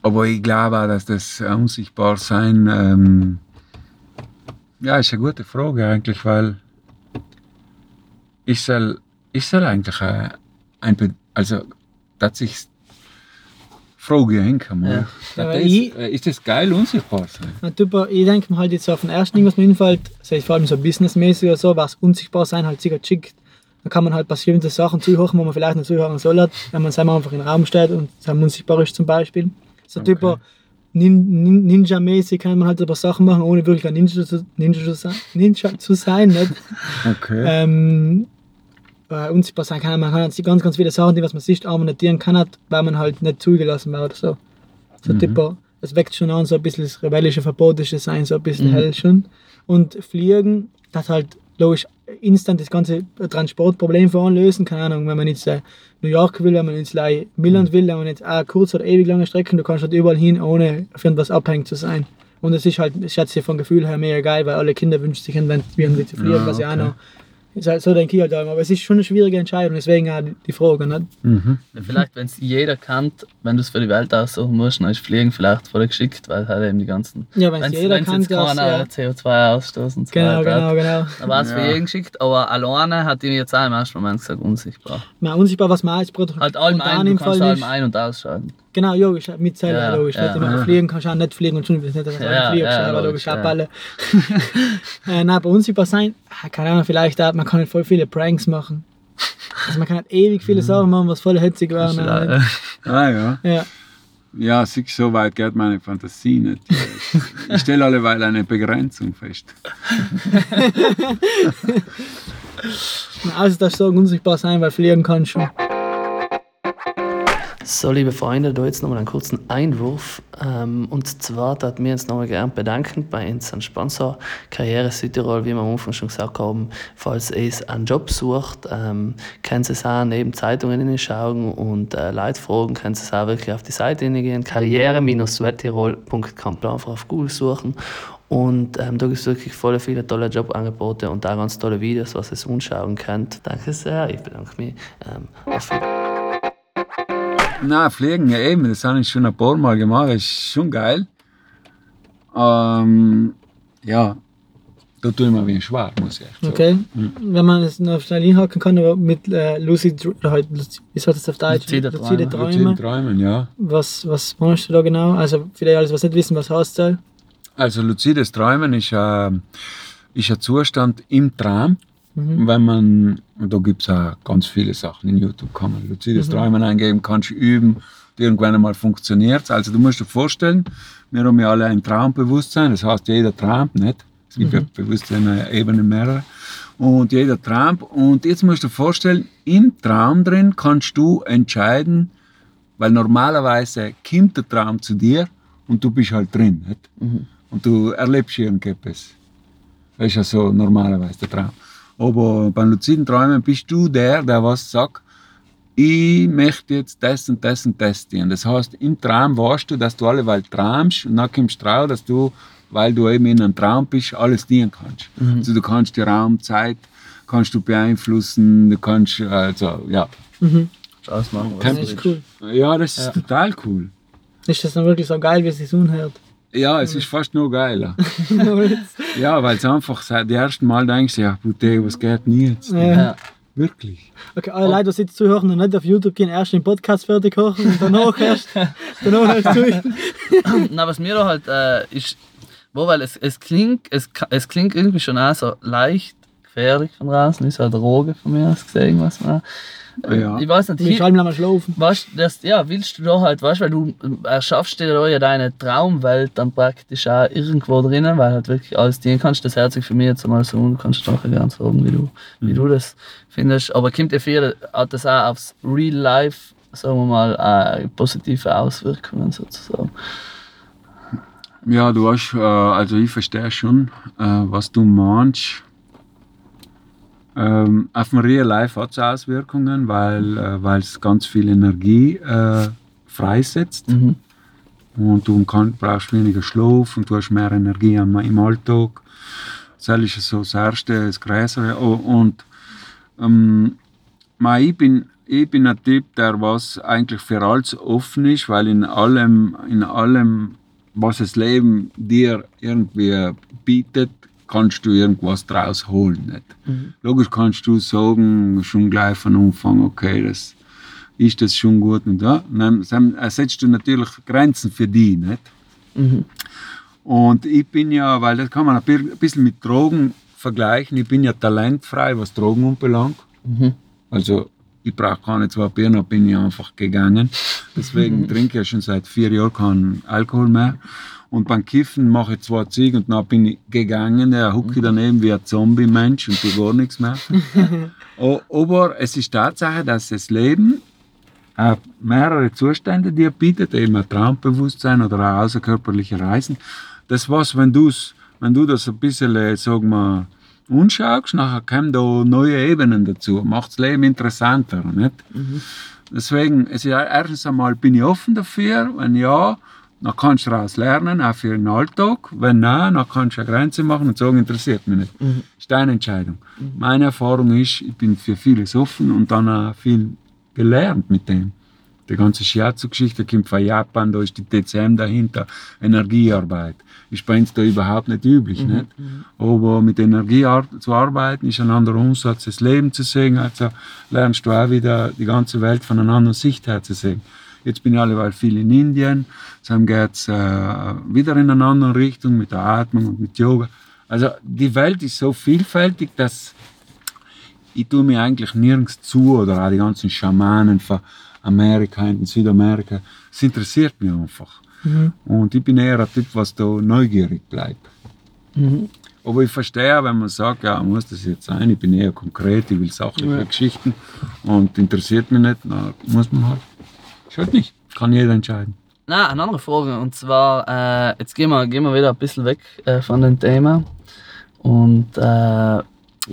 aber ich glaube auch, dass das unsichtbar sein, ähm, ja, ist eine gute Frage eigentlich, weil ich soll, ich soll eigentlich ein, ein also, dass ich Frage hinkomme. Ja. Das, ich- äh, ist das geil, unsichtbar sein? Na, super, ich denke mir halt jetzt auf den ersten Ding, was mir einfällt, sei es vor allem so businessmäßig oder so, was unsichtbar sein halt sicher schickt. Da kann man halt bestimmte Sachen zuhören, wo man vielleicht nicht zuhören soll, wenn man selber einfach in den Raum stellt und es unsichtbar ist zum Beispiel. So Okay. Nin Nin Ninja-mäßig kann man halt aber Sachen machen, ohne wirklich ein Ninja zu, Ninja zu sein. Ninja zu sein nicht? Okay. ähm, äh, unsichtbar sein kann. Man kann halt ganz, ganz viele Sachen, die was man sieht, aber nicht dienen kann, hat, weil man halt nicht zugelassen war oder so. So Mhm. typer, es weckt schon an, so ein bisschen das rebellische, verbotische Sein, so ein bisschen Mhm. hell schon. Und Fliegen, das halt logisch instant das ganze Transportproblem veranlösen. Keine Ahnung, wenn man jetzt äh, New York will, wenn man jetzt like, Milland will, wenn man jetzt auch kurz oder ewig lange Strecken, du kannst halt überall hin, ohne für etwas abhängig zu sein. Und es ist halt, ich schätze vom Gefühl her mega geil, weil alle Kinder wünschen sich, wenn irgendwie zu fliegen, Ja, was ja auch noch. Ist halt so denke ich halt auch immer. Aber es ist schon eine schwierige Entscheidung, deswegen auch die, Frage. Nicht? Mhm. Vielleicht, wenn es jeder kann, wenn du es für die Welt aussuchen musst, dann ist Fliegen vielleicht voll geschickt, weil halt eben die ganzen. Ja, wenn Wenn es es jeder jetzt kann, das, keiner ja. CO2 ausstoßen und so Genau, weiter genau, hat, genau. dann war es für Ja. jeden geschickt, aber alleine hat die jetzt auch im ersten Moment gesagt, unsichtbar. Man, unsichtbar, was man als Produkt Halt allem ein, du kannst allem ein- und ausschalten. Genau, logisch, mit Zellen, Ja, logisch. ja, nicht immer ja. fliegen kannst du auch nicht fliegen und schon nicht, dass du Ja, fliegst, ja, aber logisch, logisch, ja. abballen. äh, nein, bei unsichtbar sein, keine Ahnung, vielleicht auch, man kann nicht voll viele Pranks machen. Also man kann halt ewig viele Sachen machen, was voll hetzig wäre. Ja, Ah ja. Ja, Ja, siehst so weit geht meine Fantasie nicht. Ich stelle alleweil eine Begrenzung fest. also das sagen unsichtbar sein, weil fliegen kann schon. So, liebe Freunde, da jetzt nochmal einen kurzen Einwurf. Ähm, und zwar, dass wir uns nochmal gerne bedanken bei unserem Sponsor Karriere Südtirol, wie wir am Anfang schon gesagt haben. Falls ihr einen Job sucht, ähm, können Sie es auch neben Zeitungen hinschauen und äh, Leute fragen, können Sie es auch wirklich auf die Seite hingehen, karriere-südtirol.com. Einfach auf Google suchen. Und ähm, da gibt es wirklich voll viele tolle Jobangebote und auch ganz tolle Videos, was ihr anschauen könnt. Danke sehr, ich bedanke mich. Ähm, auf Wiedersehen. Na, Fliegen, ja eben, das habe ich schon ein paar Mal gemacht, das ist schon geil. Ähm, ja, da tue ich mir wie schwer, muss ich echt sagen. Okay, wenn man es noch schnell hinhaken kann, aber mit äh, Lucid, oder halt, wie sagt das auf Deutsch? Luzide Träume. Luziden Träumen, ja. Was, was meinst du da genau? Also, für die alles, was nicht wissen, was heißt das? Also luzides Träumen ist, äh, ist ein Zustand im Traum, Wenn man, und da gibt es auch ganz viele Sachen in YouTube, kann man luzides Träumen eingeben, kannst üben, irgendwann einmal funktioniert es. Also du musst dir vorstellen, wir haben ja alle ein Traumbewusstsein, das heißt, jeder träumt nicht. Es gibt ja Bewusstseinsebenen mehrere. Und jeder träumt. Und jetzt musst du dir vorstellen, im Traum drin kannst du entscheiden, weil normalerweise kommt der Traum zu dir und du bist halt drin. Nicht? Und du erlebst irgendetwas. Das ist ja so normalerweise der Traum. Aber beim luziden Träumen bist du der, der was sagt, ich möchte jetzt das und das und das tun. Das heißt, im Traum weißt du, dass du alleweil träumst und dann kommst du drauf, dass du, weil du eben in einem Traum bist, alles dienen kannst. Also du kannst die Raumzeit kannst du beeinflussen, du kannst, also, ja. Was Kein du Das ist cool. Ja, das ist total cool. Ist das dann wirklich so geil, wie es sich anhört? Ja, es ist fast noch geiler. Ja, weil es einfach seit dem ersten Mal denkst, ja, Butte, was geht denn jetzt? Ja. Ja. Wirklich. Okay, alle Leute, die jetzt zuhören und nicht auf YouTube gehen, erst den Podcast fertig kochen und danach erst, danach erst zuhören. Na, was mir da halt äh, ist, wo, weil es, es klingt, es, es klingt irgendwie schon auch so leicht gefährlich von draußen, ist halt Droge von mir aus gesehen, was man. Ja. Ich weiß nicht, viel, schreiben mal schlafen. weißt, das, ja, willst du da halt, weißt, weil du äh, erschaffst dir da ja deine Traumwelt dann praktisch auch irgendwo drinnen, weil halt wirklich alles dienen kannst. Das hört sich für mich jetzt mal so an, du kannst nachher gerne sagen, wie du, wie du das findest. Aber kommt dir viel, hat das auch aufs Real Life, sagen wir mal, äh, positive Auswirkungen sozusagen. Ja, du hast, äh, also ich verstehe schon, äh, was du meinst. Ähm, auf dem Real Life hat es Auswirkungen, weil äh, es ganz viel Energie äh, freisetzt. Mhm. Und du kann, brauchst weniger Schlaf und du hast mehr Energie am, im Alltag. Das ist so das Erste, das Größere. Und ähm, ich, bin, ich bin ein Typ, der was eigentlich für alles offen ist, weil in allem, in allem, was das Leben dir irgendwie bietet, kannst du irgendwas draus holen. Nicht? Logisch kannst du sagen, schon gleich von Anfang, okay, das ist das schon gut und ja. Dann, dann setzt du natürlich Grenzen für die. Nicht? Mhm. Und ich bin ja, weil das kann man ein bi- ein bisschen mit Drogen vergleichen, ich bin ja talentfrei, was Drogen anbelangt. Mhm. Also ich brauche keine zwei Bier, dann bin ich einfach gegangen. Deswegen trinke ich ja schon seit vier Jahren keinen Alkohol mehr. Und beim Kiffen mache ich zwei Züge und dann bin ich gegangen. Da hucke ich daneben wie ein Zombie-Mensch und tue gar nichts mehr. O- Aber es ist Tatsache, dass das Leben äh, mehrere Zustände dir bietet, eben ein Traumbewusstsein oder auch außerkörperliche Reisen. Das was, wenn, du's, wenn du das ein bisschen, äh, sagen wir, anschaust, nachher kommen da neue Ebenen dazu, macht das Leben interessanter. Nicht? Deswegen, es ist, erstens einmal bin ich offen dafür, wenn ja, dann kannst du daraus lernen, auch für den Alltag. Wenn nein, dann kannst du eine Grenze machen und sagen, interessiert mich nicht. Das ist deine Entscheidung. Meine Erfahrung ist, ich bin für vieles offen und dann auch viel gelernt mit dem. Die ganze Shiatsu-Geschichte kommt von Japan, da ist die TCM dahinter, Energiearbeit. Ist bei uns da überhaupt nicht üblich. Nicht? Aber mit Energie zu arbeiten ist ein anderer Umsatz, das Leben zu sehen. Also lernst du auch wieder die ganze Welt von einer anderen Sicht her zu sehen. Jetzt bin ich alleweil viel in Indien, dann geht es äh, wieder in eine andere Richtung mit der Atmung und mit Yoga. Also die Welt ist so vielfältig, dass ich tue mir eigentlich nirgends zu oder auch die ganzen Schamanen von Amerika und Südamerika. Es interessiert mich einfach. Und ich bin eher ein Typ, was da neugierig bleibt. Aber ich verstehe, wenn man sagt, ja, muss das jetzt sein, ich bin eher konkret, ich will sachliche Geschichten und interessiert mich nicht, dann muss man halt. Ist halt nicht. Kann jeder entscheiden. Na, eine andere Frage. Und zwar, äh, jetzt gehen wir, gehen wir wieder ein bisschen weg äh, von dem Thema und äh,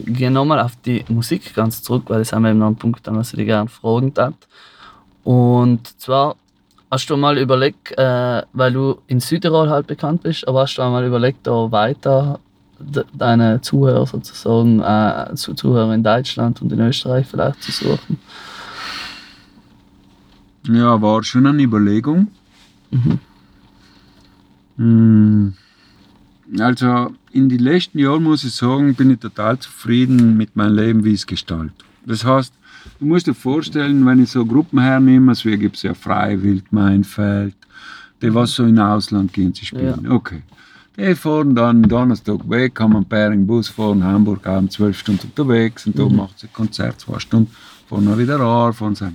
gehen nochmal auf die Musik ganz zurück, weil das haben wir eben noch einen Punkt, an was ich dich gerne fragen darf. Und zwar, hast du mal überlegt, äh, weil du in Südtirol halt bekannt bist, aber hast du mal überlegt, da weiter de deine Zuhörer sozusagen, äh, zu Zuhörer in Deutschland und in Österreich vielleicht zu suchen? Ja, war schon eine Überlegung. Mm, Also in den letzten Jahren muss ich sagen, bin ich total zufrieden mit meinem Leben, wie ich es gestalte. Das heißt, du musst dir vorstellen, wenn ich so Gruppen hernehme, also hier gibt es ja Freiwild, Meinfeld, die was so in Ausland gehen zu spielen. Okay. Ich fahre dann Donnerstag weg, kann man Bering Bus fahren, Hamburg abends zwölf Stunden unterwegs und da macht sie ein Konzert, zwei Stunden, fahren dann wieder an, fahren sie.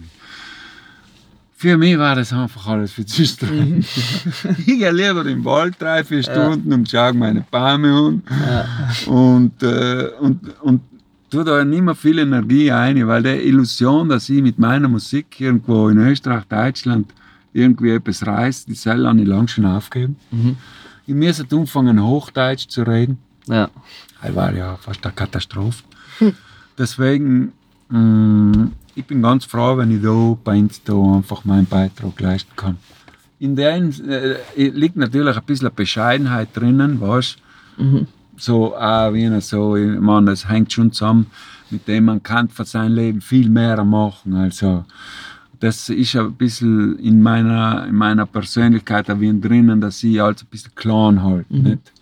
Für mich war das einfach alles viel zu streng. ich gehe lieber im Wald drei, vier Stunden und schaue meine Bäume an und, äh, und, und tue da nicht mehr viel Energie ein, weil die Illusion, dass ich mit meiner Musik irgendwo in Österreich, Deutschland irgendwie etwas reißt, die soll ich lang schon aufgeben. Mhm. Ich müsste anfangen, Hochdeutsch zu reden. Ja. Das war ja fast eine Katastrophe. Deswegen, mh, ich bin ganz froh, wenn ich da bei Insta einfach meinen Beitrag leisten kann. In der äh, liegt natürlich ein bisschen Bescheidenheit drinnen, weißt Mhm. So, auch wie so, ich meine, das hängt schon zusammen, mit dem man kann für sein Leben viel mehr machen. Also, das ist ein bisschen in meiner, in meiner Persönlichkeit auch wie drinnen, dass ich alles ein bisschen klein halte. Nicht?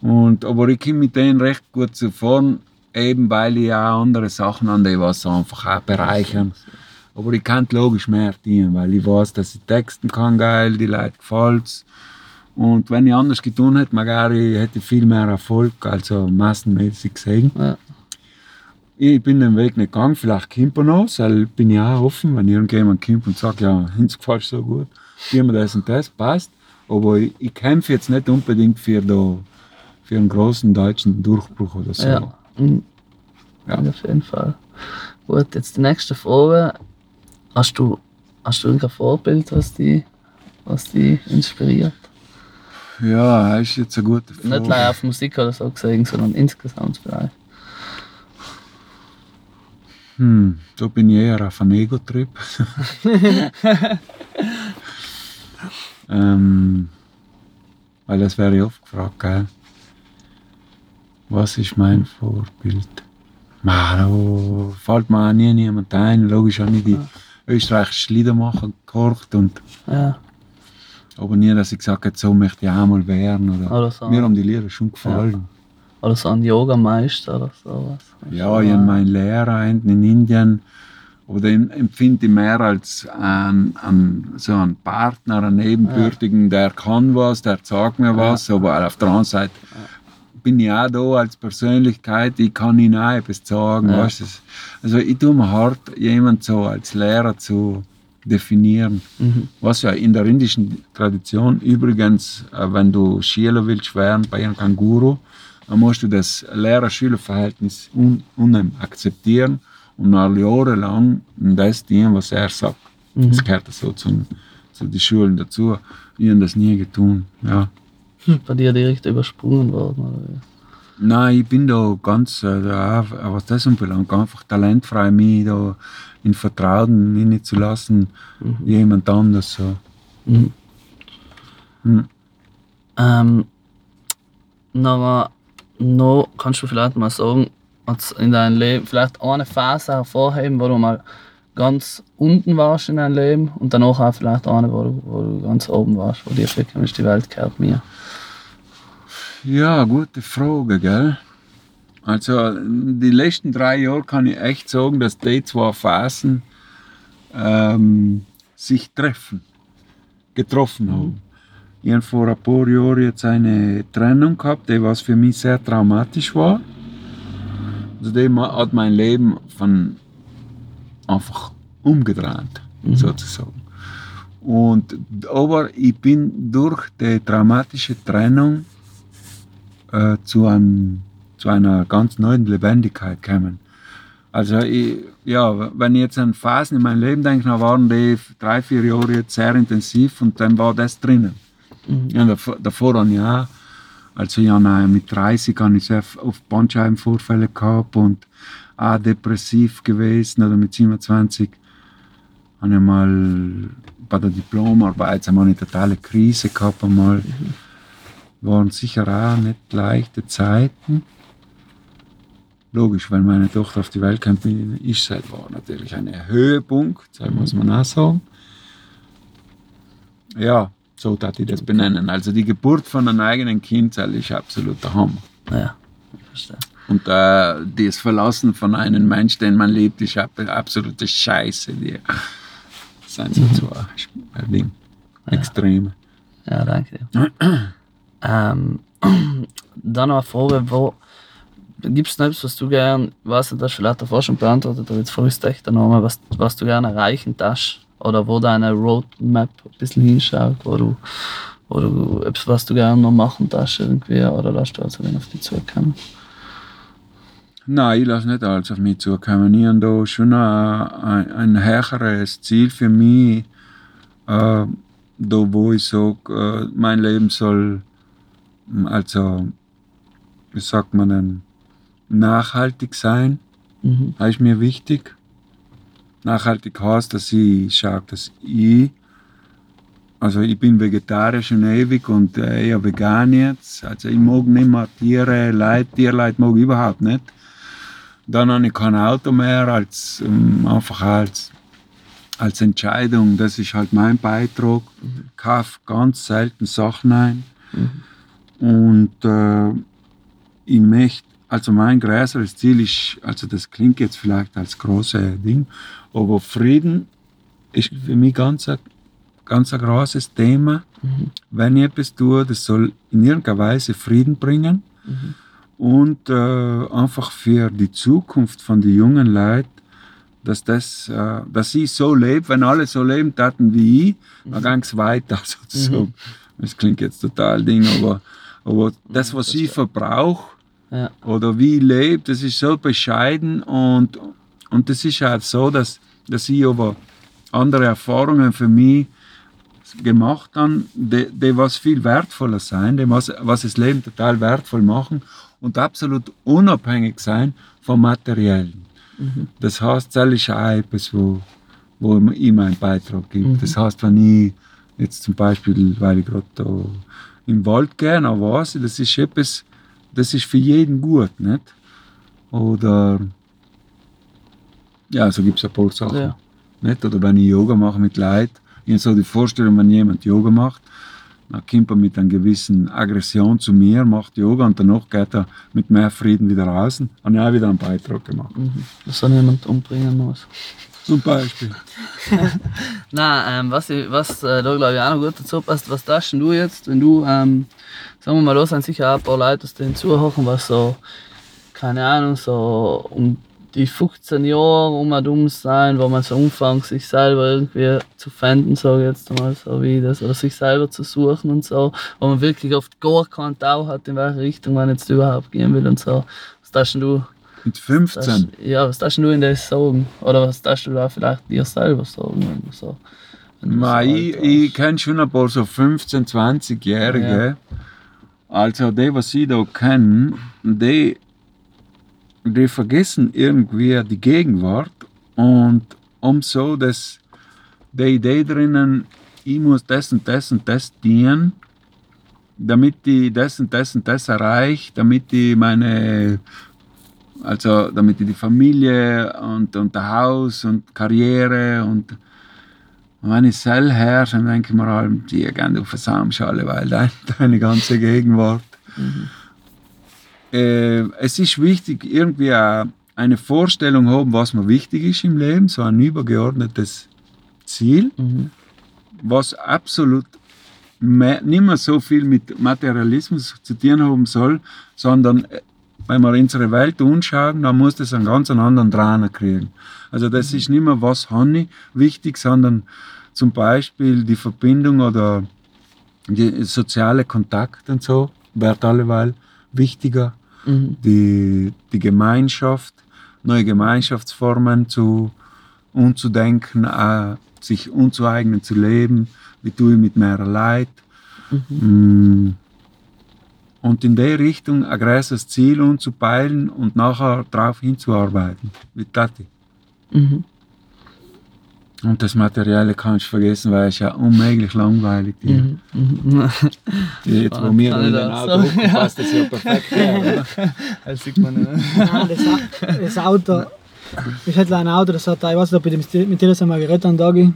Und, aber ich komme mit denen recht gut zuvor, eben weil ich auch andere Sachen an die was einfach auch bereichern. Aber ich kann logisch mehr dienen, weil ich weiß, dass ich texten kann geil, die Leute gefällt's. Und wenn ich anders getan hätte, magari hätte ich viel mehr Erfolg, also massenmäßig gesehen. Ja. Ich bin den Weg nicht gegangen, vielleicht kommt er noch, weil bin ich auch offen, wenn irgendjemand kommt und sagt, ja, uns gefällt so gut, gib mir das und das, passt. Aber ich, ich kämpfe jetzt nicht unbedingt für, da, für einen großen deutschen Durchbruch oder so. Ja. Mhm. Ja. Auf jeden Fall. Gut, jetzt die nächste Frage. Hast du, hast du irgendein Vorbild, was dich was die inspiriert? Ja, das ist jetzt eine gute Frage. Nicht nur auf Musik oder so gesehen, sondern insgesamt vielleicht. Hm, da bin ich eher auf einem Ego-Trip. ähm, weil das wäre ich oft gefragt, gell? Was ist mein Vorbild? Ma, da fällt mir auch nie niemand ein. Logisch habe ich die österreichischen Liedermacher gehorcht und Ja, aber nie, dass ich gesagt habe, so möchte ich auch mal werden. Oder Oder so. Mir haben die Lieder schon gefallen. oder so ein Yogameister oder sowas. Ja, ich habe meinen Lehrer hinten in Indien oder em- empfinde ich mehr als ein, ein, so einen Partner, einen Nebenbürtigen, der kann was, der sagt mir was, aber auf der anderen Seite bin ich auch da als Persönlichkeit, ich kann ihnen auch etwas sagen. Ja. Weißt du? Also ich tue mir hart, jemanden so als Lehrer zu definieren. Mhm. Was ja in der indischen Tradition übrigens, äh, wenn du Schüler willst werden bei einem Guru, dann musst du das Lehrer-Schüler-Verhältnis un un akzeptieren und nach jahrelang das dienen, was er sagt. Das gehört so zu, zu den Schulen dazu. Ich habe das nie getan. Ja. Bei dir direkt übersprungen worden. Nein, ich bin da ganz, äh, da, was das anbelangt, einfach talentfrei, mich da in Vertrauen hineinzulassen, jemand anders so. Mhm. Mhm. Ähm, noch, noch kannst du vielleicht mal sagen, in deinem Leben vielleicht eine Phase hervorheben, wo du mal ganz unten warst in deinem Leben und danach auch vielleicht eine, wo du, wo du ganz oben warst, wo dir wirklich die Welt gehört mir. Ja, gute Frage, gell? Also, die letzten drei Jahre kann ich echt sagen, dass die zwei Phasen ähm, sich treffen, getroffen haben. Ich habe vor ein paar Jahren jetzt eine Trennung gehabt, die was für mich sehr traumatisch war. Also, die hat mein Leben von einfach umgedreht, sozusagen. Und, aber ich bin durch die traumatische Trennung äh, zu, einem, zu einer ganz neuen Lebendigkeit gekommen. Also ich, ja, wenn ich jetzt an Phasen in meinem Leben denke, dann waren die drei, vier Jahre jetzt sehr intensiv und dann war das drinnen. Ja, davor, davor dann ja, also ja, nein, mit 30 habe ich sehr oft Bandscheibenvorfälle gehabt und auch depressiv gewesen. Oder mit 27 habe ich mal bei der Diplomarbeit einmal eine totale Krise gehabt einmal waren sicher auch nicht leichte Zeiten. Logisch, wenn meine Tochter auf die Welt kam, ist es war natürlich ein Höhepunkt, das muss man auch sagen. Ja, so darf ich das benennen. Also die Geburt von einem eigenen Kind das ist absolut der Hammer. Ja, ich verstehe. Und äh, das Verlassen von einem Mensch, den man liebt, ist ab- absolute Scheiße. Die sind so zwei Ding. Extreme. Ja, danke dir. ähm, dann noch eine Frage, wo gibt es noch etwas, was du gern, nicht, das vielleicht davor schon beantwortet, aber jetzt fragst du echt nochmal, was, was du gerne erreichen darfst oder wo deine Roadmap ein bisschen hinschaut, wo du, wo du etwas, was du gerne noch machen darfst irgendwie, oder lässt du also auf dich zukommen? Nein, ich lasse nicht alles auf mich zukommen. Ich habe da schon ein, ein höheres Ziel für mich, äh, da wo ich sage, äh, mein Leben soll, also, wie sagt man denn, nachhaltig sein. Mhm. Das ist mir wichtig. Nachhaltig heißt, dass ich schaue, dass ich, also ich bin vegetarisch schon ewig und äh, eher vegan jetzt. Also ich mag nicht mehr Tiere, Leid, Tierleid mag ich überhaupt nicht. Dann habe ich kein Auto mehr, als, ähm, einfach als, als Entscheidung. Das ist halt mein Beitrag. Mhm. Ich kaufe ganz selten Sachen ein. Mhm. Und äh, ich möchte, also mein größeres Ziel ist, also das klingt jetzt vielleicht als großes Ding, aber Frieden ist für mich ganz ein, ganz ein großes Thema. Mhm. Wenn ich etwas tue, das soll in irgendeiner Weise Frieden bringen Mhm. und äh, einfach für die Zukunft von den jungen Leuten, dass, das, äh, dass sie so leben, wenn alle so leben taten wie ich, dann ging es weiter sozusagen. Das klingt jetzt total Ding, aber, aber das, was ich verbrauche Ja. oder wie ich lebe, das ist so bescheiden und, und das ist halt so, dass, dass ich aber andere Erfahrungen für mich gemacht habe, die, die was viel wertvoller sein, die was, was das Leben total wertvoll machen und absolut unabhängig sein vom Materiellen. Das heißt, das ist auch etwas, wo, wo ich meinen Beitrag gebe. Das heißt, wenn ich jetzt zum Beispiel, weil ich gerade da im Wald gehe, dann weiß ich, das ist etwas, das ist für jeden gut, nicht? Oder ja, so gibt es ein paar Sachen. Ja. Nicht? Oder wenn ich Yoga mache mit Leuten, ich habe so die Vorstellung, wenn jemand Yoga macht, dann kommt er mit einer gewissen Aggression zu mir, macht Yoga und danach geht er mit mehr Frieden wieder raus. Habe ich auch wieder einen Beitrag gemacht. Mhm. Dass er niemand umbringen muss. Zum Beispiel. Nein, ähm, was, was äh, da glaube ich auch noch gut dazu passt, was darfst du jetzt, wenn du, ähm, sagen wir mal, da sind sicher auch ein paar Leute, die den zuhören, was so, keine Ahnung, so um die 15 Jahre um und um sein, wo man so anfängt, sich selber irgendwie zu finden, sage ich jetzt mal so wie das, oder sich selber zu suchen und so, wo man wirklich oft gar keinen Tau hat, in welche Richtung man jetzt überhaupt gehen will und so. Was darfst du Mit 15. das, ja, was darfst du in das sagen? Oder was darfst du da vielleicht dir selber sagen? Wenn du so, wenn du so Mei, ich, kenne schon ein paar so 15-, 20-Jährige. Also die, was ich da kenne, die, die vergessen irgendwie die Gegenwart und um so, dass die Idee drinnen, ich muss das und das und das dienen, damit ich das und das und das erreiche, damit ich meine, also damit die Familie und, und das Haus und Karriere und und wenn ich selber herrsche, dann denke ich mir allem, die gehen du versammst alle, weil deine, deine ganze Gegenwart. Äh, es ist wichtig, irgendwie eine Vorstellung haben, was mir wichtig ist im Leben, so ein übergeordnetes Ziel, Mhm. was absolut nicht mehr so viel mit Materialismus zu tun haben soll, sondern äh, wenn wir unsere Welt anschauen, dann muss das einen ganz anderen Trainer kriegen. Also das ist nicht mehr, was habe ich wichtig, sondern zum Beispiel die Verbindung oder die soziale Kontakt und so wird alleweil wichtiger. Mhm. Die, die Gemeinschaft, neue Gemeinschaftsformen zu umzudenken, äh, sich unzueignen zu leben, wie tue ich mit mehr Leid. Mm. Und in der Richtung ein größeres Ziel umzupeilen und nachher darauf hinzuarbeiten. Wie Tati. Mhm. Und das Materielle kannst du vergessen, weil es ja unmöglich langweilig ist. Mhm. Mhm. Jetzt, wo wir in den das Auto sagen? hocken, passt das ja perfekt. her, oder? Das sieht man nicht. Nein, das, das Auto, ich hätte ein Auto, das hat, ich weiß nicht, ob ich mit dir- mit dir das einmal geredet habe, Dagi.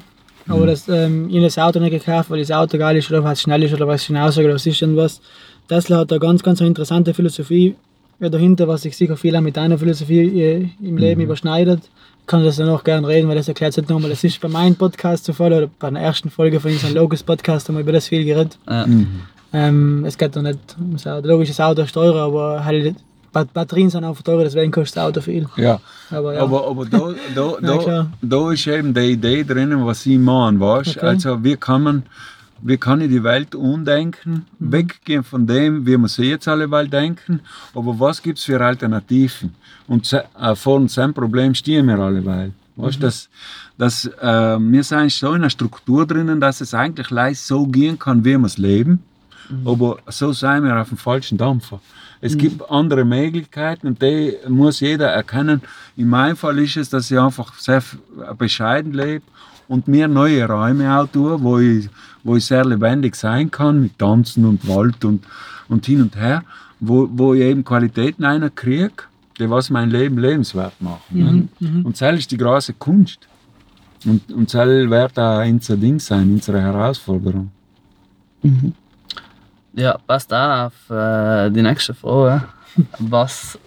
Aber das, ähm, ich habe das Auto nicht gekauft, weil das Auto geil ist oder weil es schnell ist oder weil es hinaus oder was ist und was. Tesla hat da ganz, ganz eine interessante Philosophie ja, dahinter, was sich sicher viel auch mit deiner Philosophie äh, im Leben überschneidet. Ich kann das dann auch gerne reden, weil das erklärt es nicht nochmal. Das ist bei meinem Podcast zu Fall oder bei der ersten Folge von unserem Locus Podcast haben wir über das viel geredet. Ja. Mhm. Ähm, es geht doch nicht ums Auto. Logisch, das Auto ist teurer, aber halt, Bat- Batterien sind auch teurer, deswegen kostet das Auto viel. Ja, Aber ja, aber, aber da, da, Ja, da, klar. da ist eben die Idee drinnen, was ich meine, weißt? Okay. Also wie kann man, wie kann ich die Welt umdenken, Mhm. weggehen von dem, wie wir sie jetzt alle Welt denken, aber was gibt es für Alternativen? Und äh, vor diesem Problem stehen wir alle Welt. Weißt, Mhm. dass, dass, äh, wir sind so in einer Struktur drinnen, dass es eigentlich leicht so gehen kann, wie wir es leben. Mhm. Aber so sind wir auf dem falschen Dampfer. Es gibt andere Möglichkeiten und die muss jeder erkennen. In meinem Fall ist es, dass ich einfach sehr bescheiden lebe und mir neue Räume auch tue, wo ich, wo ich sehr lebendig sein kann mit Tanzen und Wald und, und hin und her, wo, wo ich eben Qualitäten einer kriege, die was mein Leben lebenswert machen. ne? Und das ist die große Kunst. Und, und das wird auch unser Ding sein, unsere Herausforderung. Ja, passt auch auf äh, die nächste Frage. Was,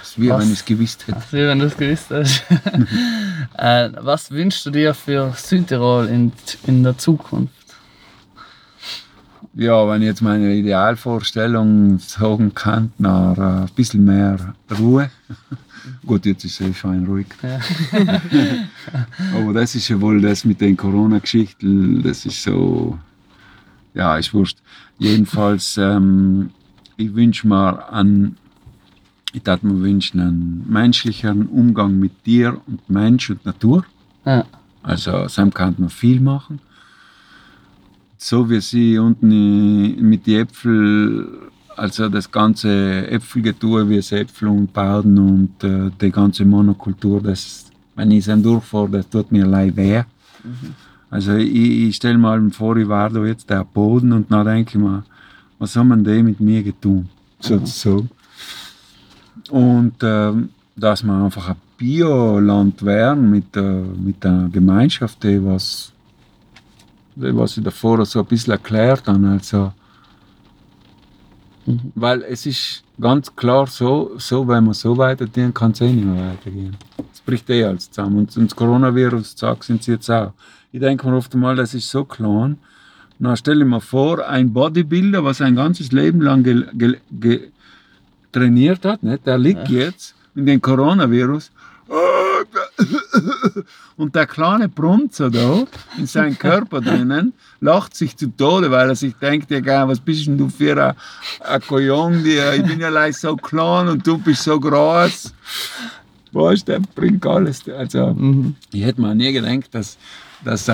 Das ist wie Was? wenn ich es gewusst hätte. wie wenn du es gewusst hast, äh, was wünschst du dir für Südtirol in, in der Zukunft? Ja, wenn ich jetzt meine Idealvorstellung sagen kann, nach äh, ein bisschen mehr Ruhe. Gut, jetzt ist es schon ruhig. Ja. Aber das ist ja wohl das mit den Corona-Geschichten, das ist so, ja, ist wurscht. Jedenfalls, ähm, ich wünsche mir einen, ich würde mir wünschen, einen menschlicheren Umgang mit Tier und Mensch und Natur. Ja. Also, Sam kann man viel machen. So wie sie unten mit den Äpfeln, also das ganze Äpfelgetue, wie es Äpfel umbauen und äh, die ganze Monokultur, das, wenn ich es durchfahre, das tut mir leid weh. Also ich, ich stelle mir vor, ich war da jetzt der Boden und dann denke ich mir, was haben die mit mir getan, sozusagen. Und ähm, dass wir einfach ein Bioland wären mit, äh, mit einer Gemeinschaft, die was, was ich davor so ein bisschen erklärt habe. Also, Weil es ist ganz klar so, so wenn wir so weitergehen, kann es eh nicht mehr weitergehen. Es bricht eh alles zusammen. Und, und das Coronavirus sagt sind sie jetzt auch. Ich denke mir oft einmal, das ist so klein. Na, stell dir mal vor, ein Bodybuilder, was ein ganzes Leben lang ge, ge, ge, trainiert hat, nicht? der liegt jetzt in den Coronavirus. Und der kleine Brunzer da in seinem Körper drinnen lacht sich zu Tode, weil er sich denkt, ja, geil, was bist denn du für ein, ein Kojong, ich bin ja leicht so klein und du bist so groß. Weißt der bringt alles. Also, Mhm. ich hätte mir nie gedacht, dass, dass,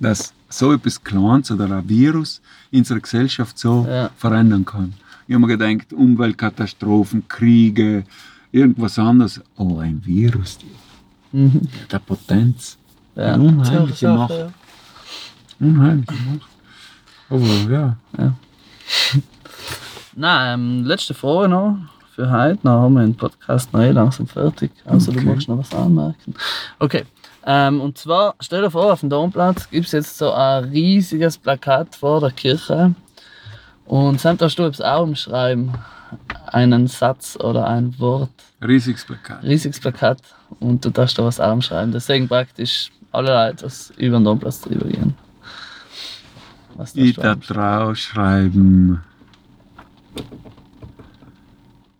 dass so etwas Kleines oder ein Virus unsere Gesellschaft so Ja. verändern kann. Ich habe mir gedacht, Umweltkatastrophen, Kriege, irgendwas anderes. Oh, ein Virus, die, Mhm. der Potenz. Ja. Eine unheimliche Sache, Macht. ja. Unheimliche Macht. Aber ja. Nein, ähm, letzte Frage noch für heute. Dann haben wir den Podcast noch eh langsam fertig. Also du Okay. magst noch was anmerken. Okay. Ähm, und zwar, stell dir vor, auf dem Domplatz gibt es jetzt so ein riesiges Plakat vor der Kirche. Und Sam, darfst du etwas aufschreiben. Einen Satz oder ein Wort. Riesiges Plakat. Riesiges Plakat. Und du darfst da was aufschreiben. Deswegen praktisch alle Leute, was über den Domplatz drüber gehen. Was Ich da drauf schreiben.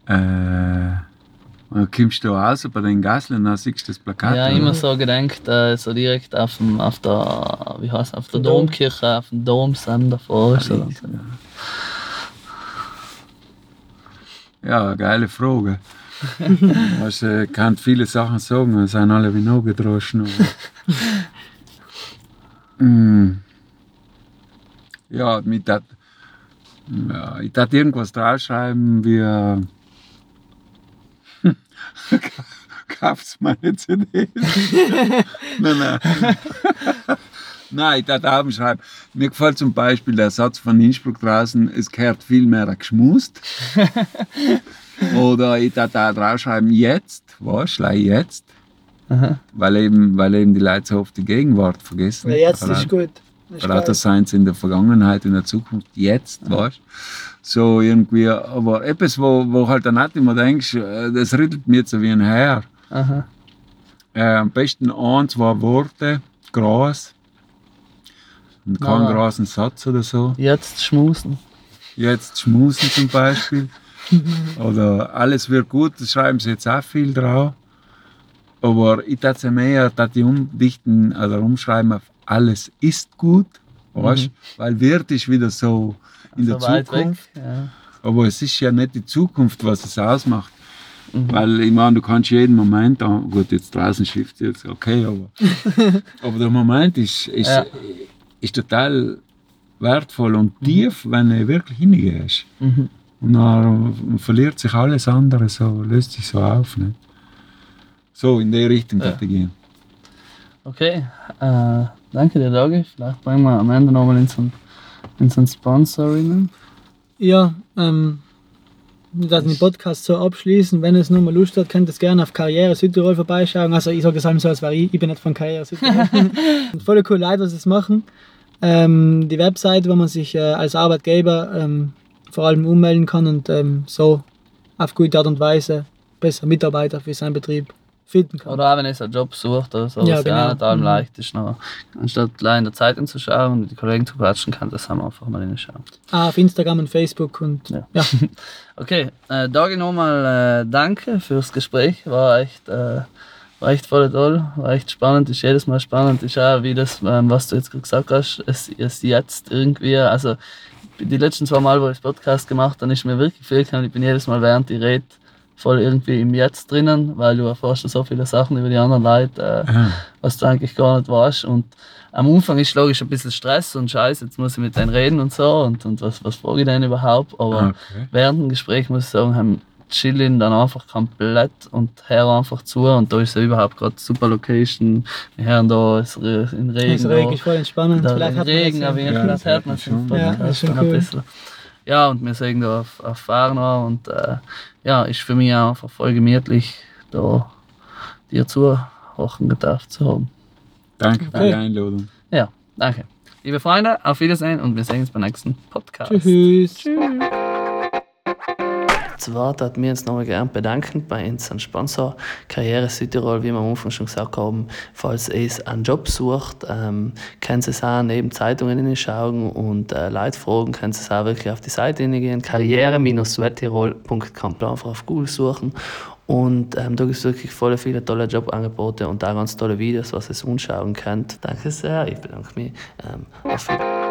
Äh, dann kommst du raus bei den Gasseln, dann siehst du das Plakat. Ja, oder? immer so gedenkt, äh, so direkt auf, dem, auf der, wie heißt auf der Dom. Domkirche, auf dem Dom Sam davor. Ist so. Ja, geile Frage. du, ich kann viele Sachen sagen, wir sind alle wie noch gedroschen. Mm. ja, mit dat, ja, ich darf irgendwas draufschreiben wie. äh, Kauft meine CDs? nein, nein. Nein, ich darf auch schreiben. Mir gefällt zum Beispiel der Satz von Innsbruck draußen, es gehört viel mehr geschmust. Oder ich darf auch draufschreiben, jetzt, was, jetzt. Aha. Weil eben, weil eben die Leute so oft die Gegenwart vergessen. Ja, jetzt ist gut. Das seien in der Vergangenheit, in der Zukunft, jetzt, weißt So irgendwie, aber etwas, wo, wo halt dann nicht immer denkst, äh, das rüttelt mir so wie ein Herr. Aha. Äh, am besten ein, zwei Worte, Gras. Und keinen Ah. großen Satz oder so. Jetzt schmusen. jetzt schmusen zum Beispiel. Oder alles wird gut, das schreiben sie jetzt auch viel drauf. Aber ich dachte mehr, dass die umdichten oder umschreiben auf alles ist gut, weißt? Mhm. weil wird ist wieder so in der so weit Zukunft. weg. Ja. Aber es ist ja nicht die Zukunft, was es ausmacht. Mhm. Weil ich meine, du kannst jeden Moment, ah, gut, jetzt draußen schifft jetzt, okay, aber, aber der Moment ist, ist, Ja. Ist total wertvoll und tief, wenn du wirklich hingehst. Mhm. Und dann verliert sich alles andere, so löst sich so auf. Nicht? So in die Richtung Ja. gehen. Okay, äh, danke dir, Dagi. Vielleicht bringen wir am Ende nochmal in so ein, in so ein Sponsoring. Ja, ähm, werden den Podcast so abschließen. Wenn es nochmal Lust hat, könnt ihr es gerne auf Karriere Südtirol vorbeischauen. Also ich sage es allem so, als wäre ich, ich bin nicht von Karriere Südtirol. Voll cool Leute, was sie es machen. Ähm, die Webseite, wo man sich äh, als Arbeitgeber ähm, vor allem ummelden kann und ähm, so auf gute Art und Weise besser Mitarbeiter für seinen Betrieb finden kann. Oder auch wenn ihr einen Job sucht oder so, Ja, was ja genau. auch nicht allem Mhm. leicht ist. Noch. Anstatt gleich in der Zeitung zu schauen und die Kollegen zu quatschen, kann das haben wir einfach mal hinschauen. Ah, auf Instagram und Facebook und Ja. ja. Okay, äh, Dagi nochmal äh, danke fürs Gespräch. War echt, äh, war echt voll toll, war echt spannend, ist jedes Mal spannend. Ist auch wie das, ähm, was du jetzt gerade gesagt hast, es ist jetzt irgendwie, also die letzten zwei Mal, wo ich Podcast gemacht habe, ist mir wirklich viel gekommen. Ich bin jedes Mal während ich rede voll irgendwie im Jetzt drinnen, weil du erfährst so viele Sachen über die anderen Leute, äh, was du eigentlich gar nicht weißt. Und am Anfang ist logisch ein bisschen Stress und Scheiß, jetzt muss ich mit denen reden und so und, und was, was frage ich denn überhaupt. Aber okay. während dem Gespräch muss ich sagen, haben chillen dann einfach komplett und hören einfach zu und da ist ja überhaupt gerade super Location. Wir hören da es Re- in Regen. Das Regen da- ist voll entspannend. da Vielleicht man Regen, das aber ja. ja, das hört man schon. Ja, das ist schon ein cool. bisschen. Ja, und wir sind da auf, auf Fahrner und äh, ja, ist für mich auch einfach voll gemütlich, da dir zuhören gedacht zu haben. Danke für Okay. die Einladung. Ja, danke. Liebe Freunde, auf Wiedersehen und wir sehen uns beim nächsten Podcast. Tschüss. Zwar hat mir jetzt nochmal gern bedanken bei unserem Sponsor Karriere Südtirol, wie wir am Anfang schon gesagt haben. Falls ihr einen Job sucht, ähm, könnt ihr es auch neben Zeitungen hinschauen und äh, Leute fragen, könnt ihr es auch wirklich auf die Seite hingehen, karriere-südtirol.com. Einfach auf Google suchen und ähm, da gibt es wirklich voll viele tolle Jobangebote und auch ganz tolle Videos, was ihr anschauen könnt. Danke sehr, ich bedanke mich. Ähm, auf Wiedersehen.